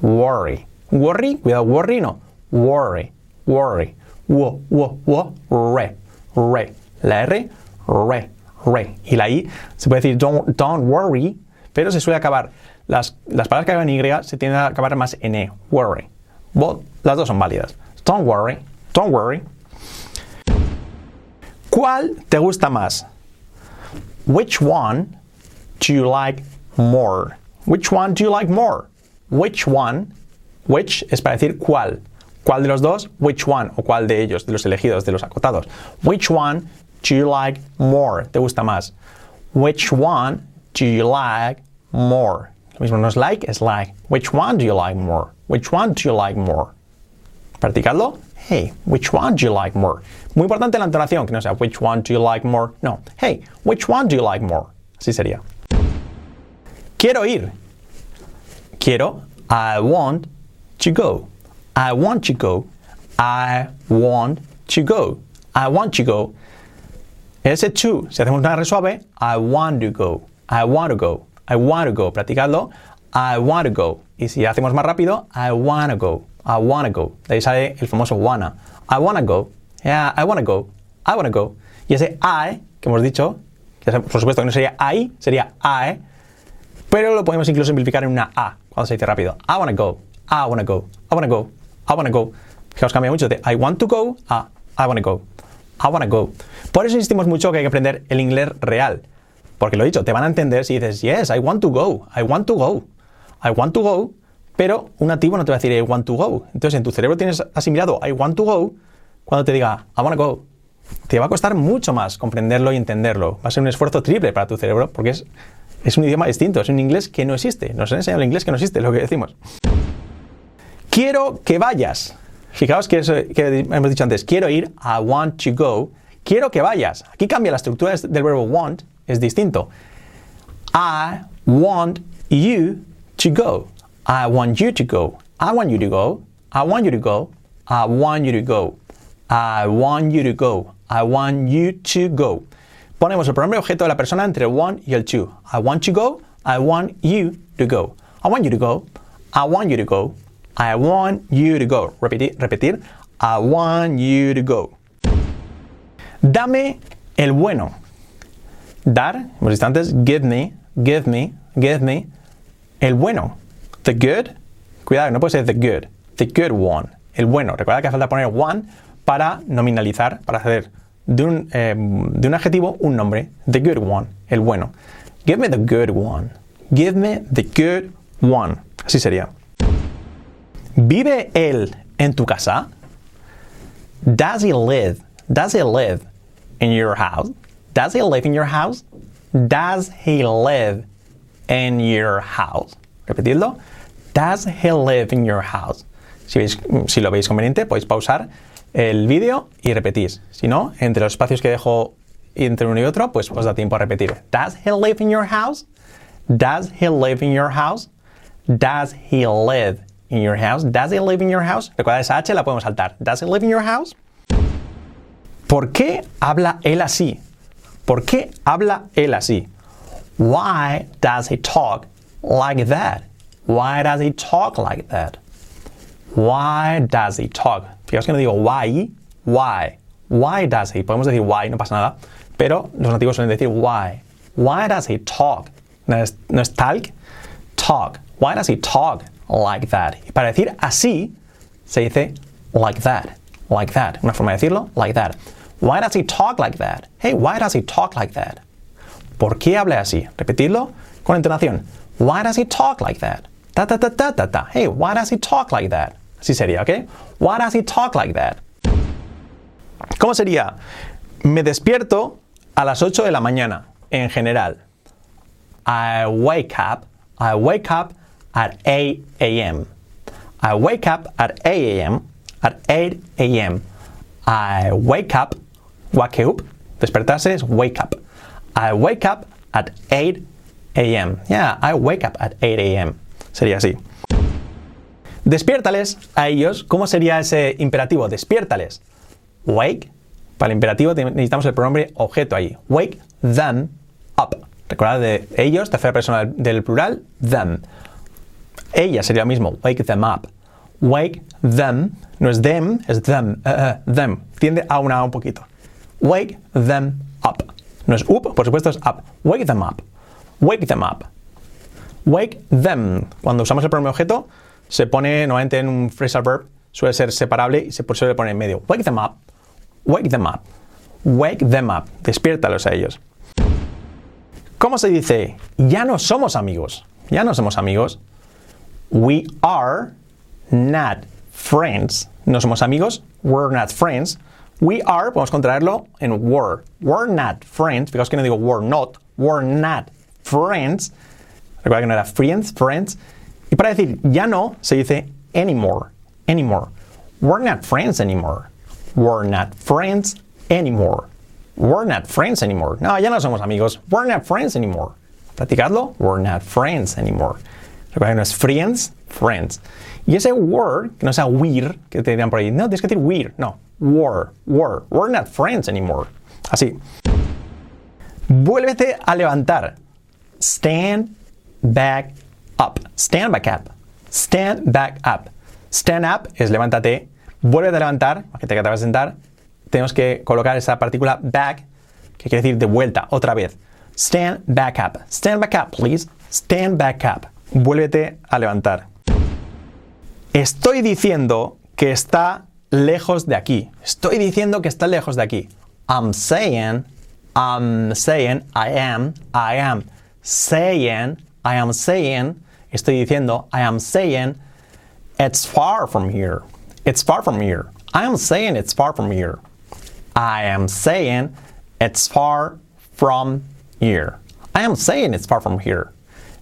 worry. Worry, cuidado, worry no. Worry, worry. Wo, wo, wo, re, re. La R, re, re. Y la I se puede decir don't, don't worry, pero se suele acabar. Las, las palabras que acaban en Y se tienden a acabar más en E. Worry. Both, las dos son válidas. Don't worry, don't worry. ¿Cuál te gusta más? Which one do you like more? Which one do you like more? Which one? Which es para decir cuál. ¿Cuál de los dos? Which one? O cuál de ellos, de los elegidos, de los acotados. Which one do you like more? ¿Te gusta más? Which one do you like more? Lo mismo no es like, es like. Which one do you like more? Which one do you like more? Practicadlo. Hey, which one do you like more? Muy importante la entonación, que no sea which one do you like more. No. Hey, which one do you like more? Así sería. Quiero ir. Quiero. I want to go. I want to go. I want to go. I want to go. Ese to, si hacemos una R suave, I want to go. I want to go. I want to go. Practicadlo. I want to go. Y si hacemos más rápido, I want to go. I want to go. De ahí sale el famoso wanna. I wanna go. Yeah, I wanna go. I wanna go. Y ese I, que hemos dicho, que por supuesto que no sería I, sería I, pero lo podemos incluso simplificar en una A cuando se dice rápido. I wanna go. I wanna go. I wanna go. I wanna go. Fijaos, cambia mucho de I want to go a I wanna go. I wanna go. Por eso insistimos mucho que hay que aprender el inglés real. Porque lo he dicho, te van a entender si dices, yes, I want to go, I want to go, I want to go, pero un nativo no te va a decir I want to go. Entonces en tu cerebro tienes asimilado I want to go cuando te diga I wanna go. Te va a costar mucho más comprenderlo y entenderlo. Va a ser un esfuerzo triple para tu cerebro porque es, es un idioma distinto, es un inglés que no existe. Nos han enseñado el inglés que no existe, lo que decimos. Quiero que vayas. Fijaos que hemos dicho antes, quiero ir, I want to go. Quiero que vayas. Aquí cambia la estructura del verbo want, es distinto. I want you to go. I want you to go. I want you to go. I want you to go. I want you to go. I want you to go. I want you to go. Ponemos el pronombre objeto de la persona entre el want y el to. I want to go. I want you to go. I want you to go. I want you to go. I want you to go. Repetir, repetir. I want you to go. Dame el bueno. Dar, hemos dicho antes, give me, give me, give me. El bueno. The good. Cuidado, no puede ser the good. The good one. El bueno. Recuerda que falta poner one para nominalizar, para hacer de un, eh, de un adjetivo un nombre. The good one. El bueno. Give me the good one. Give me the good one. Así sería. ¿Vive él en tu casa? Does he live? Does he live in your house? Does he live in your house? Does he live in your house? Repetidlo. Does he live in your house? Si, veis, si lo veis conveniente, podéis pausar el vídeo y repetís. Si no, entre los espacios que dejo entre uno y otro, pues os da tiempo a repetir. Does he live in your house? Does he live in your house? Does he live in your house? Does he live in your house? Recuerda esa H la podemos saltar. Does he live in your house? ¿Por qué habla él así? ¿Por qué habla él así? Why does he talk like that? Why does he talk like that? Why does he talk? Fijaos que no digo why, why. Why does he? Podemos decir why, no pasa nada. Pero los nativos suelen decir why. Why does he talk? No es, no es talk, talk. Why does he talk like that? Y para decir así, se dice like that. Like that. Una forma de decirlo, like that. Why does he talk like that? Hey, why does he talk like that? ¿Por qué habla así? Repetidlo con entonación. Why does he talk like that? Ta ta ta ta ta ta. Hey, why does he talk like that? Así sería, ¿ok? Why does he talk like that? ¿Cómo sería? Me despierto a las 8 de la mañana, en general. I wake up, I wake up at 8 a.m. I wake up at 8 a.m. At 8 a.m. I wake up, wake up, despertarse es wake up. I wake up at 8 a.m. Yeah, I wake up at 8 a.m. Sería así. Despiértales a ellos. ¿Cómo sería ese imperativo? Despiértales. Wake. Para el imperativo necesitamos el pronombre objeto ahí. Wake them up. Recordad de ellos, tercera persona del plural, them. Ella sería lo mismo. Wake them up. Wake them. No es them, es them. Uh, uh, them. Tiende a una un poquito. Wake them up. No es up, por supuesto es up. Wake them up. Wake them up. Wake them. Cuando usamos el pronombre objeto, se pone normalmente en un phrasal verb, suele ser separable y se suele poner en medio. Wake them up. Wake them up. Wake them up. Despiértalos a ellos. ¿Cómo se dice? Ya no somos amigos. Ya no somos amigos. We are not friends. No somos amigos. We're not friends. We are, podemos contraerlo en were. We're not friends. Fijaos que no digo we're not. We're not friends. Recuerda que no era friends, friends. Y para decir ya no, se dice anymore. Anymore. We're not friends anymore. We're not friends anymore. We're not friends anymore. No, ya no somos amigos. We're not friends anymore. Practicadlo. We're not friends anymore. Recuerda que no es friends, friends. Y ese were, que no sea we're, que te dirán por ahí, no, tienes que decir we're. No, were, were. We're not friends anymore. Así. Vuélvete a levantar. Stand back up. Stand back up. Stand back up. Stand up es levántate. Vuelve a levantar, que te sentar. Tenemos que colocar esa partícula back, que quiere decir de vuelta, otra vez. Stand back up. Stand back up, please. Stand back up. Vuélvete a levantar. Estoy diciendo que está lejos de aquí. Estoy diciendo que está lejos de aquí. I'm saying, I'm saying, I am, I am saying, I am saying, estoy diciendo, I am saying, it's far from here. It's far from here. I am saying it's far from here. I am saying it's far from here. I am saying it's far from here.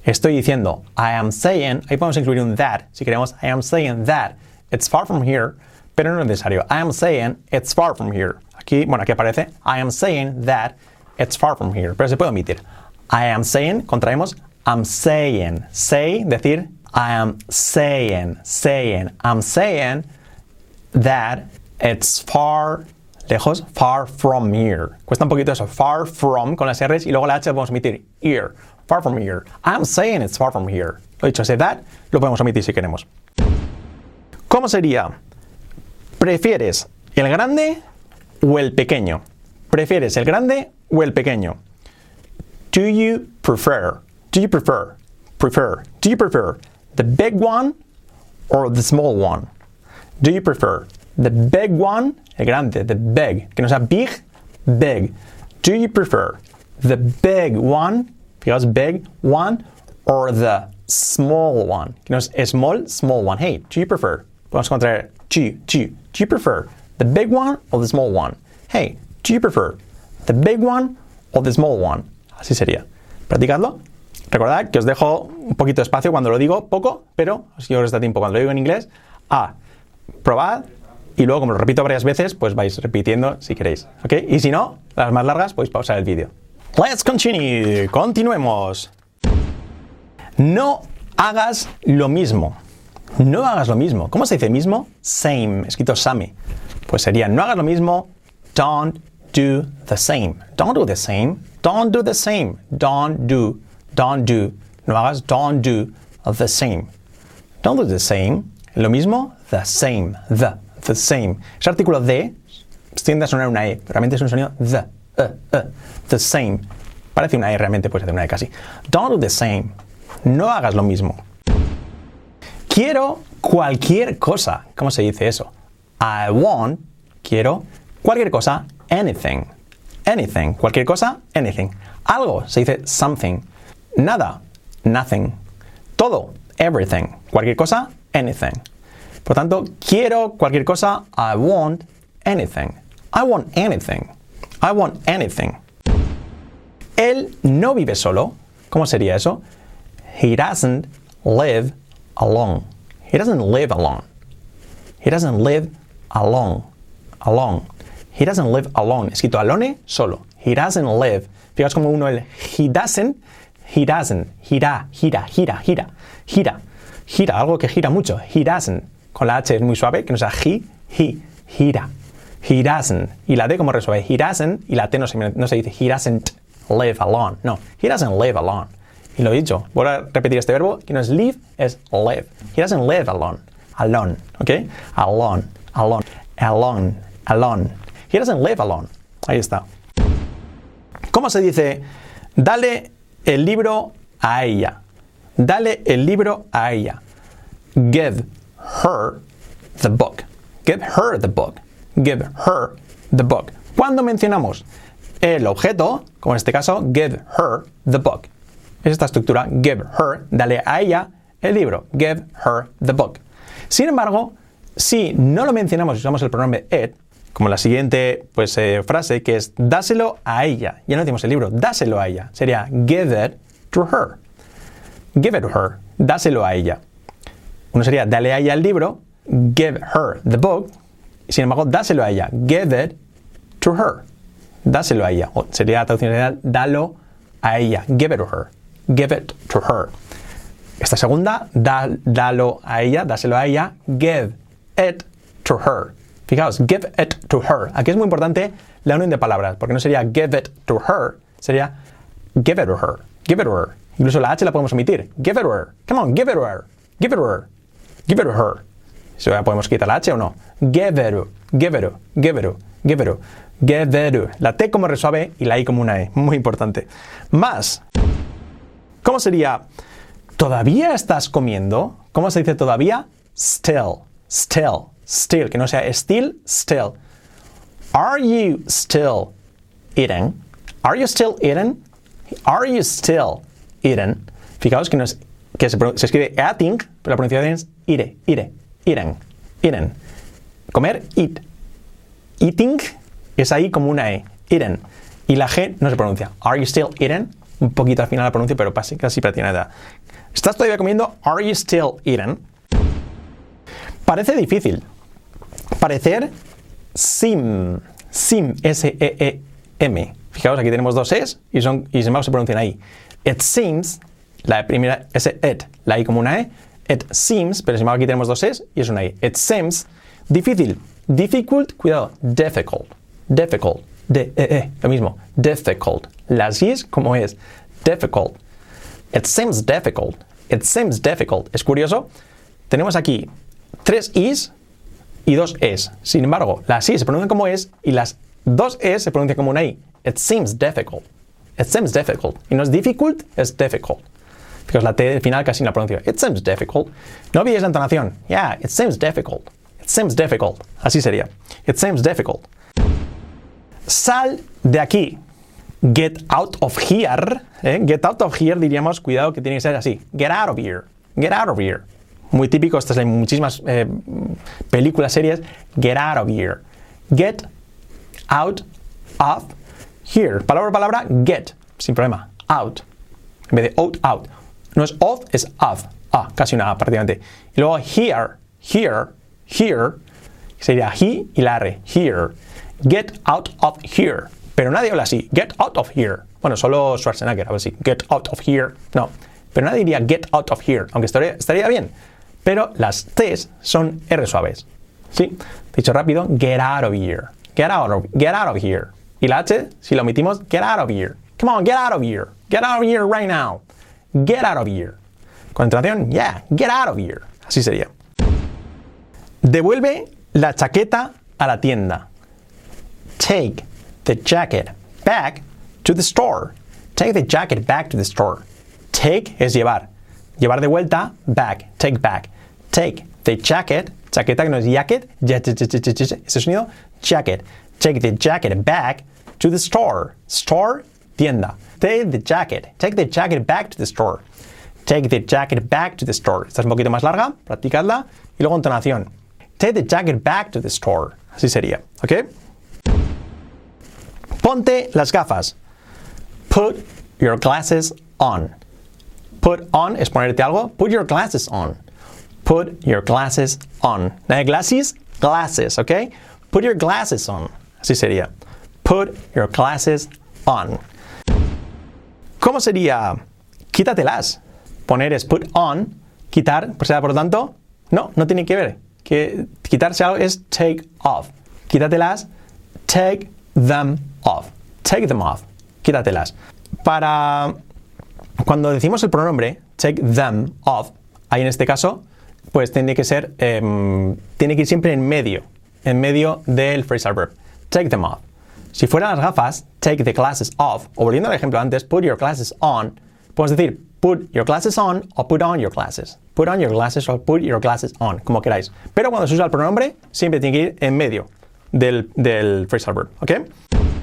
Estoy diciendo, I am saying, ahí podemos incluir un that, si queremos, I am saying that it's far from here, pero no es necesario. I am saying it's far from here. Aquí, bueno, aquí aparece, I am saying that it's far from here, pero se puede omitir. I am saying, contraemos, I'm saying, say, decir, I am saying, saying, I'm saying that it's far lejos, far from here. Cuesta un poquito eso, far from con las R's y luego la H podemos omitir, here, far from here. I'm saying it's far from here. Lo dicho, ese that lo podemos omitir si queremos. ¿Cómo sería? ¿Prefieres el grande o el pequeño? ¿Prefieres el grande o el pequeño? Do you prefer? Do you prefer? Prefer. Do you prefer the big one or the small one? Do you prefer the big one, el grande, the big, que no sea big, big. Do you prefer the big one, fijaos, big one, or the small one, que no es small, small one? Hey, do you prefer? Podemos encontrar do, do. Do you prefer the big one or the small one? Hey, do you prefer the big one or the small one? Así sería. Practicadlo. Recordad que os dejo un poquito de espacio cuando lo digo, poco, pero si os da tiempo cuando lo digo en inglés, a probad y luego, como lo repito varias veces, pues vais repitiendo si queréis. ¿Ok? Y si no, las más largas, podéis pausar el vídeo. Let's continue. Continuemos. No hagas lo mismo. No hagas lo mismo. ¿Cómo se dice mismo? Same, escrito same. Pues sería no hagas lo mismo. Don't do the same. Don't do the same. Don't do the same. Don't do. Don't do. No hagas don't do the same. Don't do the same. Lo mismo, the same. The the same. Ese artículo de tiende a sonar una E, realmente es un sonido the, uh, uh, the same. Parece una E, realmente puede ser una E casi. Don't do the same. No hagas lo mismo. Quiero cualquier cosa. ¿Cómo se dice eso? I want, quiero cualquier cosa, anything. Anything. Cualquier cosa, anything. Algo se dice something. Nada, nothing. Todo, everything. Cualquier cosa, anything. Por tanto, quiero cualquier cosa. I want anything. I want anything. I want anything. Él no vive solo. ¿Cómo sería eso? He doesn't live alone. He doesn't live alone. He doesn't live alone. Alone. He doesn't live alone. Escrito alone, solo. He doesn't live. Fijaos como uno el he doesn't, he doesn't, gira, gira, gira, gira, gira, gira, algo que gira mucho. He doesn't. Con la H es muy suave, que no sea he, he, gira. He doesn't. Y la D como resuelve. He doesn't. Y la T no se, no se dice he doesn't live alone. No. He doesn't live alone. Y lo he dicho. Voy a repetir este verbo que no es live, es live. He doesn't live alone. Alone. ¿Ok? Alone. Alone. Alone. Alone. He doesn't live alone. Ahí está. ¿Cómo se dice? Dale el libro a ella. Dale el libro a ella. Give her the book. Give her the book. Give her the book. Cuando mencionamos el objeto, como en este caso, give her the book. Es esta estructura, give her, dale a ella el libro. Give her the book. Sin embargo, si no lo mencionamos y usamos el pronombre it, como la siguiente pues, eh, frase que es dáselo a ella. Ya no decimos el libro, dáselo a ella. Sería give it to her. Give it to her. Dáselo a ella. Uno sería dale a ella el libro, give her the book. Sin embargo, dáselo a ella. Give it to her. Dáselo a ella. O sería la traducción general, dalo a ella. Give it to her. Give it to her. Esta segunda, da, a ella, dáselo a ella. Give it to her. Fijaos, give it to her. Aquí es muy importante la unión de palabras, porque no sería give it to her, sería give it to her. Give it to her. Incluso la H la podemos omitir. Give it her. Come on, give it to her. Give it to her. Give it to her. ¿Se podemos quitar la H o no? Give it. Give it. Give it. Give it. Give it. La T como resuave y la I como una E. Muy importante. Más. ¿Cómo sería? ¿Todavía estás comiendo? ¿Cómo se dice todavía? Still. Still. Still. Que no sea still, still. Are you still eating? Are you still eating? Are you still eating? Fijaos que, no es, que se, escribe eating, pero la pronunciación es ire, ire, eating, eating. Comer, eat. Eating es ahí como una E, eating. Y la G no se pronuncia. Are you still eating? Un poquito al final la pronuncio, pero casi, casi nada. ¿Estás todavía comiendo? Are you still eating? Parece difícil. Parecer, sim. Sim, S-E-E-M. Fijaos, aquí tenemos dos Es y, son, y se pronuncian ahí. It seems, la primera es it, la I como una E. It seems, pero sin embargo aquí tenemos dos Es y es una I. It seems, difícil. Difficult, cuidado, difficult. Difficult. De, e, e, lo mismo. Difficult. Las Is como es. Difficult. It seems difficult. It seems difficult. Es curioso. Tenemos aquí tres Is y dos Es. Sin embargo, las I se pronuncian como Es y las dos Es se pronuncian como una I. It seems difficult. It seems difficult. Y no es difficult, es difficult. Fijaos, la T final casi no la pronuncio. It seems difficult. No olvidéis la entonación. Yeah, it seems difficult. It seems difficult. Así sería. It seems difficult. Sal de aquí. Get out of here. ¿eh? Get out of here diríamos, cuidado que tiene que ser así. Get out of here. Get out of here. Muy típico, estas hay muchísimas eh, películas, series. Get out of here. Get out of here. Palabra por palabra, get. Sin problema. Out. En vez de out, out. No es of, es of. Ah, casi una A prácticamente. Y luego here, here, here. Sería he y la R. Here. Get out of here. Pero nadie habla así. Get out of here. Bueno, solo Schwarzenegger habla así. Get out of here. No. Pero nadie diría get out of here. Aunque estaría, estaría bien. Pero las T's son R suaves. ¿Sí? Dicho rápido, get out of here. Get out of, get out of here. Y la H, si la omitimos, get out of here. Come on, get out of here. Get out of here right now. Get out of here. Con entonación, yeah, get out of here. Así sería. Devuelve la chaqueta a la tienda. Take the jacket back to the store. Take the jacket back to the store. Take es llevar. Llevar de vuelta, back. Take back. Take the jacket. Chaqueta que no es jacket. Ese sonido, jacket. Take the jacket back to the store. Store, tienda. Take the jacket. Take the jacket back to the store. Take the jacket back to the store. Esta es un poquito más larga, practicadla. Y luego entonación. Take the jacket back to the store. Así sería, ¿ok? Ponte las gafas. Put your glasses on. Put on es ponerte algo. Put your glasses on. Put your glasses on. Nada de glasses, glasses, ¿ok? Put your glasses on. Así sería. Put your glasses on. ¿Cómo sería? Quítatelas. Poner es put on. Quitar, por lo tanto, no, no tiene que ver. Que quitarse algo es take off. Quítatelas. Take them off. Take them off. Quítatelas. Para cuando decimos el pronombre take them off, ahí en este caso, pues tiene que ser, em, tiene que ir siempre en medio, en medio del phrasal verb. Take them off. Si fueran las gafas, take the glasses off, o volviendo al ejemplo antes, put your glasses on, podemos decir put your glasses on o put on your glasses. Put on your glasses o put your glasses on, como queráis. Pero cuando se usa el pronombre, siempre tiene que ir en medio del, del phrasal verb, ¿ok?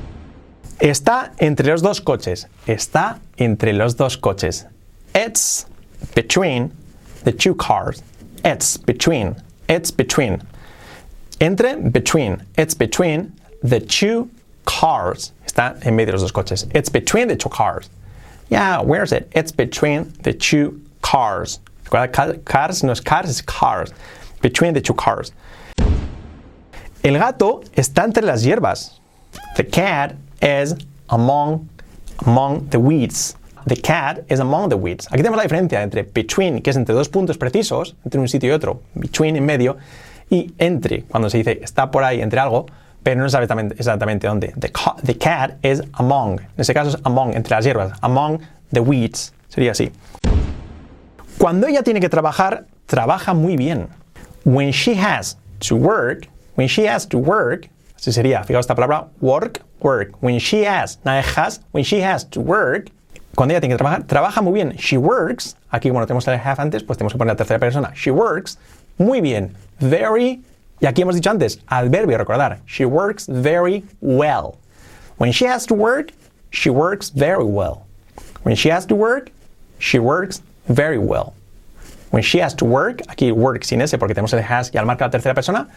Está entre los dos coches. Está entre los dos coches. It's between the two cars. It's between. It's between. Entre, between. It's between the two cars. Está en medio de los dos coches. It's between the two cars. Yeah, where is it? It's between the two cars. Cars no es cars, es cars. Between the two cars. El gato está entre las hierbas. The cat is among, among the weeds. The cat is among the weeds. Aquí tenemos la diferencia entre between, que es entre dos puntos precisos, entre un sitio y otro, between en medio, y entre, cuando se dice está por ahí entre algo, pero no sabe exactamente, dónde. The, cat is among. En este caso es among, entre las hierbas. Among the weeds. Sería así. Cuando ella tiene que trabajar, trabaja muy bien. When she has to work, when she has to work, así sería, fijaos esta palabra, work, work. When she has, nada has, when she has to work, cuando ella tiene que trabajar, trabaja muy bien. She works, aquí bueno tenemos el have antes, pues tenemos que poner la tercera persona. She works, muy bien. Very, y aquí hemos dicho antes, adverbio, recordar. She works very well. When she has to work, she works very well. When she has to work, she works very well. When she has to work, aquí work sin ese porque tenemos el has y al marcar la tercera persona,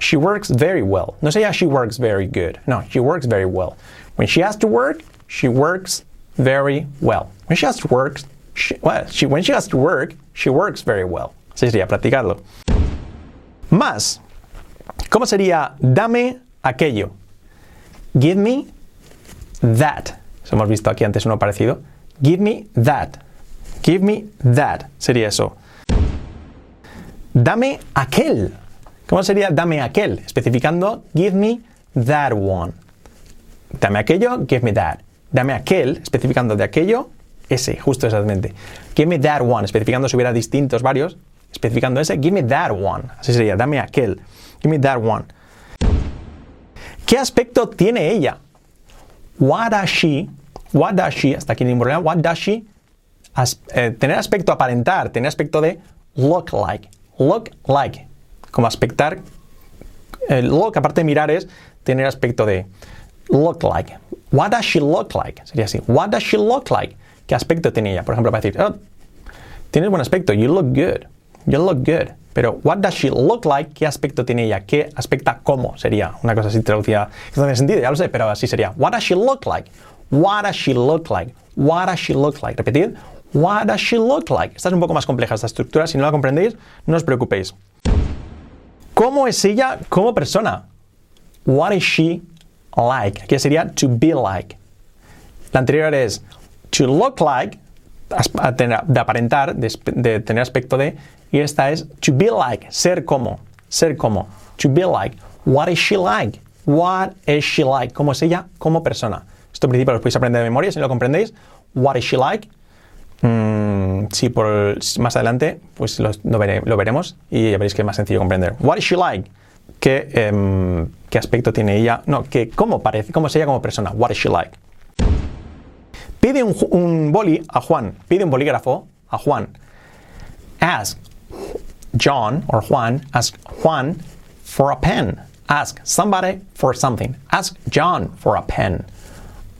she works very well. No sería she works very good. No, she works very well. When she has to work, she works very well. When she has to work, she, well, she, when she has to work, she works very well. Así sería, practicarlo. Más. ¿Cómo sería dame aquello? Give me that. Hemos visto aquí antes uno parecido. Give me that. Give me that. Sería eso. Dame aquel. ¿Cómo sería dame aquel? Especificando give me that one. Dame aquello, give me that. Dame aquel, especificando de aquello, ese, justo exactamente. Give me that one, especificando si hubiera distintos, varios, especificando ese, give me that one. Así sería, dame aquel. Give me that one. ¿Qué aspecto tiene ella? What does she, what does she, hasta aquí ningún problema, what does she, eh, tener aspecto aparentar, tener aspecto de look like, look like, como aspectar, el look aparte de mirar es tener aspecto de look like. What does she look like? Sería así. What does she look like? ¿Qué aspecto tiene ella? Por ejemplo, para decir, oh, tienes buen aspecto, you look good, you look good. Pero, what does she look like? ¿Qué aspecto tiene ella? ¿Qué aspecta cómo? Sería una cosa así traducida. No tiene sentido, ya lo sé, pero así sería. What does she look like? What does she look like? What does she look like? Repetid. What does she look like? Esta es un poco más compleja, esta estructura. Si no la comprendéis, no os preocupéis. ¿Cómo es ella como persona? What is she like? Aquí sería to be like. La anterior es to look like, de aparentar, de, tener aspecto de, y esta es to be like, ser como, ser como, to be like. What is she like? What is she like? ¿Cómo es ella como persona? Esto en principio lo podéis aprender de memoria si no lo comprendéis. What is she like? Mm, si por más adelante, pues lo, veremos y ya veréis que es más sencillo comprender. What is she like? ¿Qué, em, qué aspecto tiene ella? No, que cómo parece, cómo es ella como persona. What is she like? Pide un, un boli a Juan. Pide un bolígrafo a Juan. Ask John or Juan. Ask Juan for a pen. Ask somebody for something. Ask John for a pen.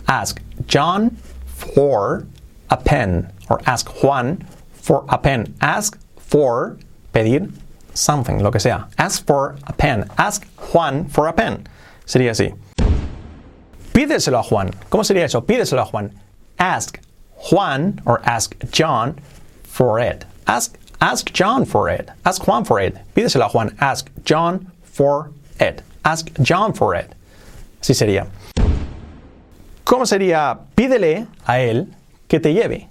Ask John for a pen or ask Juan for a pen. Ask for, pedir something, lo que sea. Ask for a pen. Ask Juan for a pen. Sería así. Pídeselo a Juan. ¿Cómo sería eso? Pídeselo a Juan. Ask Juan or ask John for it. Ask, ask John for it. Ask Juan for it. Pídeselo a Juan. Ask John for it. Ask John for it. Así sería. ¿Cómo sería? Pídele a él que te lleve.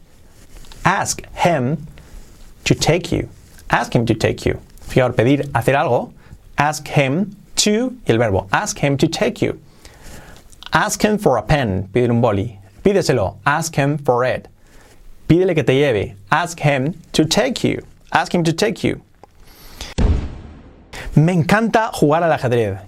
Ask him to take you. Ask him to take you. Fijaos, pedir, hacer algo. Ask him to, el verbo. Ask him to take you. Ask him for a pen. Pídele un boli. Pídeselo. Ask him for it. Pídele que te lleve. Ask him to take you. Ask him to take you. Me encanta jugar al ajedrez.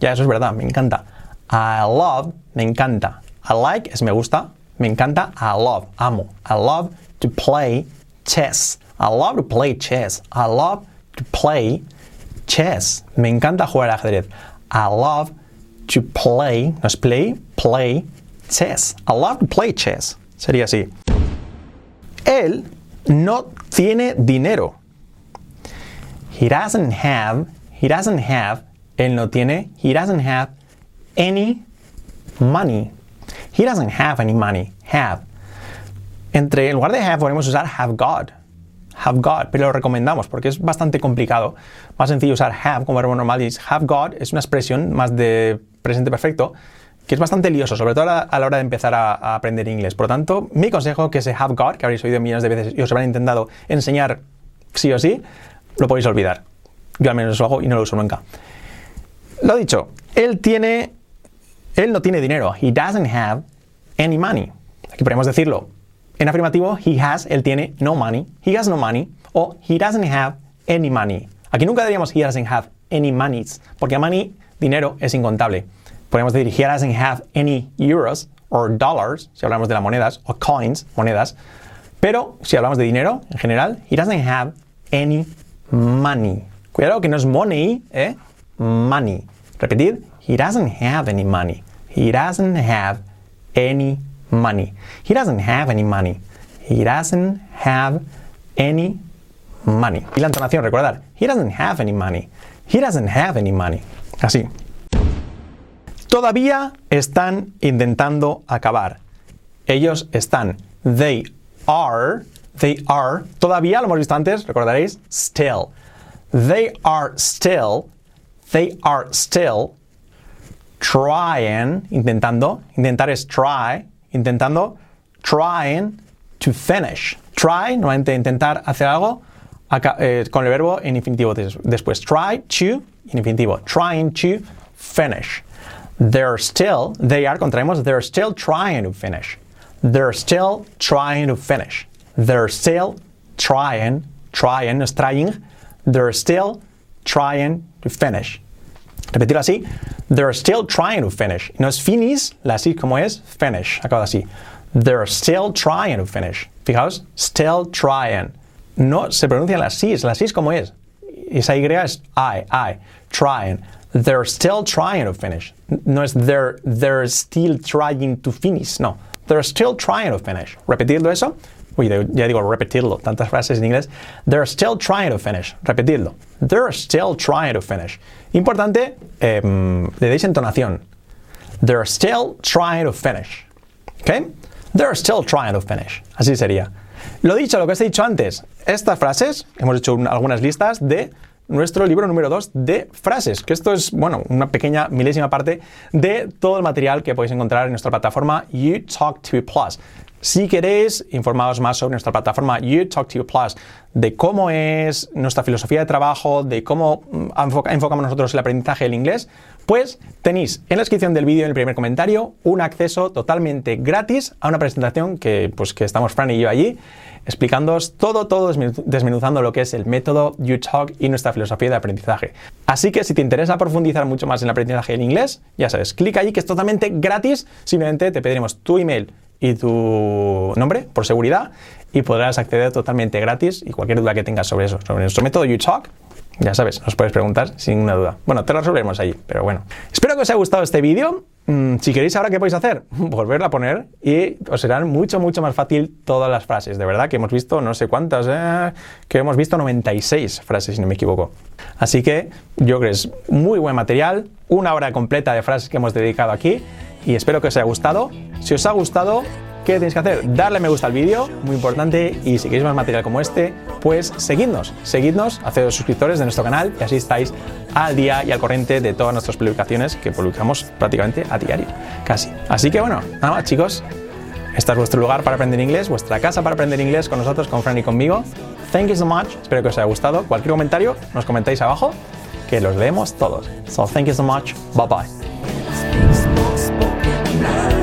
Ya, eso es verdad, me encanta. I love, me encanta. I like es me gusta. Me encanta, I love, amo. I love to play chess. I love to play chess. I love to play chess. Me encanta jugar ajedrez. I love to play, no play, play chess. I love to play chess. Sería así. Él no tiene dinero. He doesn't have, he doesn't have, él no tiene, he doesn't have any money. He doesn't have any money. Have. Entre, en lugar de have, podemos usar have got. Have got, pero lo recomendamos porque es bastante complicado. Más sencillo usar have como verbo normal y have got es una expresión más de presente perfecto que es bastante lioso, sobre todo a la hora de empezar a, aprender inglés. Por lo tanto, mi consejo que ese have got, que habréis oído millones de veces y os habrán intentado enseñar sí o sí, lo podéis olvidar. Yo al menos lo hago y no lo uso nunca. Lo dicho, él tiene, él no tiene dinero. He doesn't have any money. Aquí podemos decirlo en afirmativo, he has, él tiene no money. He has no money. O he doesn't have any money. Aquí nunca diríamos he doesn't have any monies, porque money, dinero, es incontable. Podemos decir he doesn't have any euros or dollars, si hablamos de las monedas, o coins, monedas. Pero si hablamos de dinero en general, he doesn't have any money. Cuidado que no es money, ¿eh? Money. Repetir, he doesn't have any money. He doesn't have any money. He doesn't have any money. He doesn't have any money. Y la entonación, recordar, he doesn't have any money. He doesn't have any money. Así. Todavía están intentando acabar. Ellos están. They are. They are. Todavía lo hemos visto antes, recordaréis. Still. They are still. They are still trying. Intentando. Intentar es try. Intentando. Trying to finish. Try, normalmente intentar hacer algo eh, con el verbo en infinitivo des- después. Try to, infinitivo. Trying to finish. They're still, they are, contraemos, they're still trying to finish. They're still trying to finish. They're still trying, trying, trying. They're still trying to finish. Repetirlo así. They're still trying to finish. No es finish, la así como es finish. Acaba así. They're still trying to finish. Fijaos, still trying. No se pronuncian las sis, las sis como es. Esa Y es I, I, trying. They're still trying to finish. No es they're, they're still trying to finish. No. They're still trying to finish. Repetirlo eso. Uy, de- ya digo repetirlo. Tantas frases en inglés. They're still trying to finish. Repetirlo. They're still trying to finish. Importante, em, le deis entonación. They're still trying to finish. ¿Ok? They're still trying to finish. Así sería. Lo dicho, lo que os he dicho antes, estas frases, hemos hecho un- algunas listas de nuestro libro número 2 de frases, que esto es, bueno, una pequeña milésima parte de todo el material que podéis encontrar en nuestra plataforma UTalk2 Plus. Si queréis informaros más sobre nuestra plataforma UTalk2 Plus, de cómo es nuestra filosofía de trabajo, de cómo mm, enfoca- enfocamos nosotros el aprendizaje del inglés, pues tenéis en la descripción del vídeo, en el primer comentario, un acceso totalmente gratis a una presentación que, pues, que estamos Fran y yo allí, explicándoos todo, todo, desmenu- desmenuzando lo que es el método UTalk y nuestra filosofía de aprendizaje. Así que si te interesa profundizar mucho más en el aprendizaje del inglés, ya sabes, clic allí que es totalmente gratis, simplemente te pediremos tu email y tu nombre por seguridad y podrás acceder totalmente gratis y cualquier duda que tengas sobre eso, sobre nuestro método UTalk, ya sabes, nos puedes preguntar sin ninguna duda. Bueno, te lo resolveremos allí, pero bueno. Espero que os haya gustado este vídeo. Mm, si queréis ahora, ¿qué podéis hacer? Volverlo a poner y os serán mucho, mucho más fácil todas las frases. De verdad que hemos visto no sé cuántas, eh, que hemos visto 96 frases, si no me equivoco. Así que yo creo que es muy buen material, una hora completa de frases que hemos dedicado aquí. Y espero que os haya gustado. Si os ha gustado, ¿qué tenéis que hacer? Darle me gusta al vídeo, muy importante, y si queréis más material como este, pues seguidnos, seguidnos, hacedos suscriptores de nuestro canal y así estáis al día y al corriente de todas nuestras publicaciones que publicamos prácticamente a diario, casi. Así que bueno, nada más chicos, este es vuestro lugar para aprender inglés, vuestra casa para aprender inglés con nosotros, con Fran y conmigo. Thank you so much, espero que os haya gustado. Cualquier comentario, nos comentáis abajo, que los leemos todos. So thank you so much, bye bye. Bye.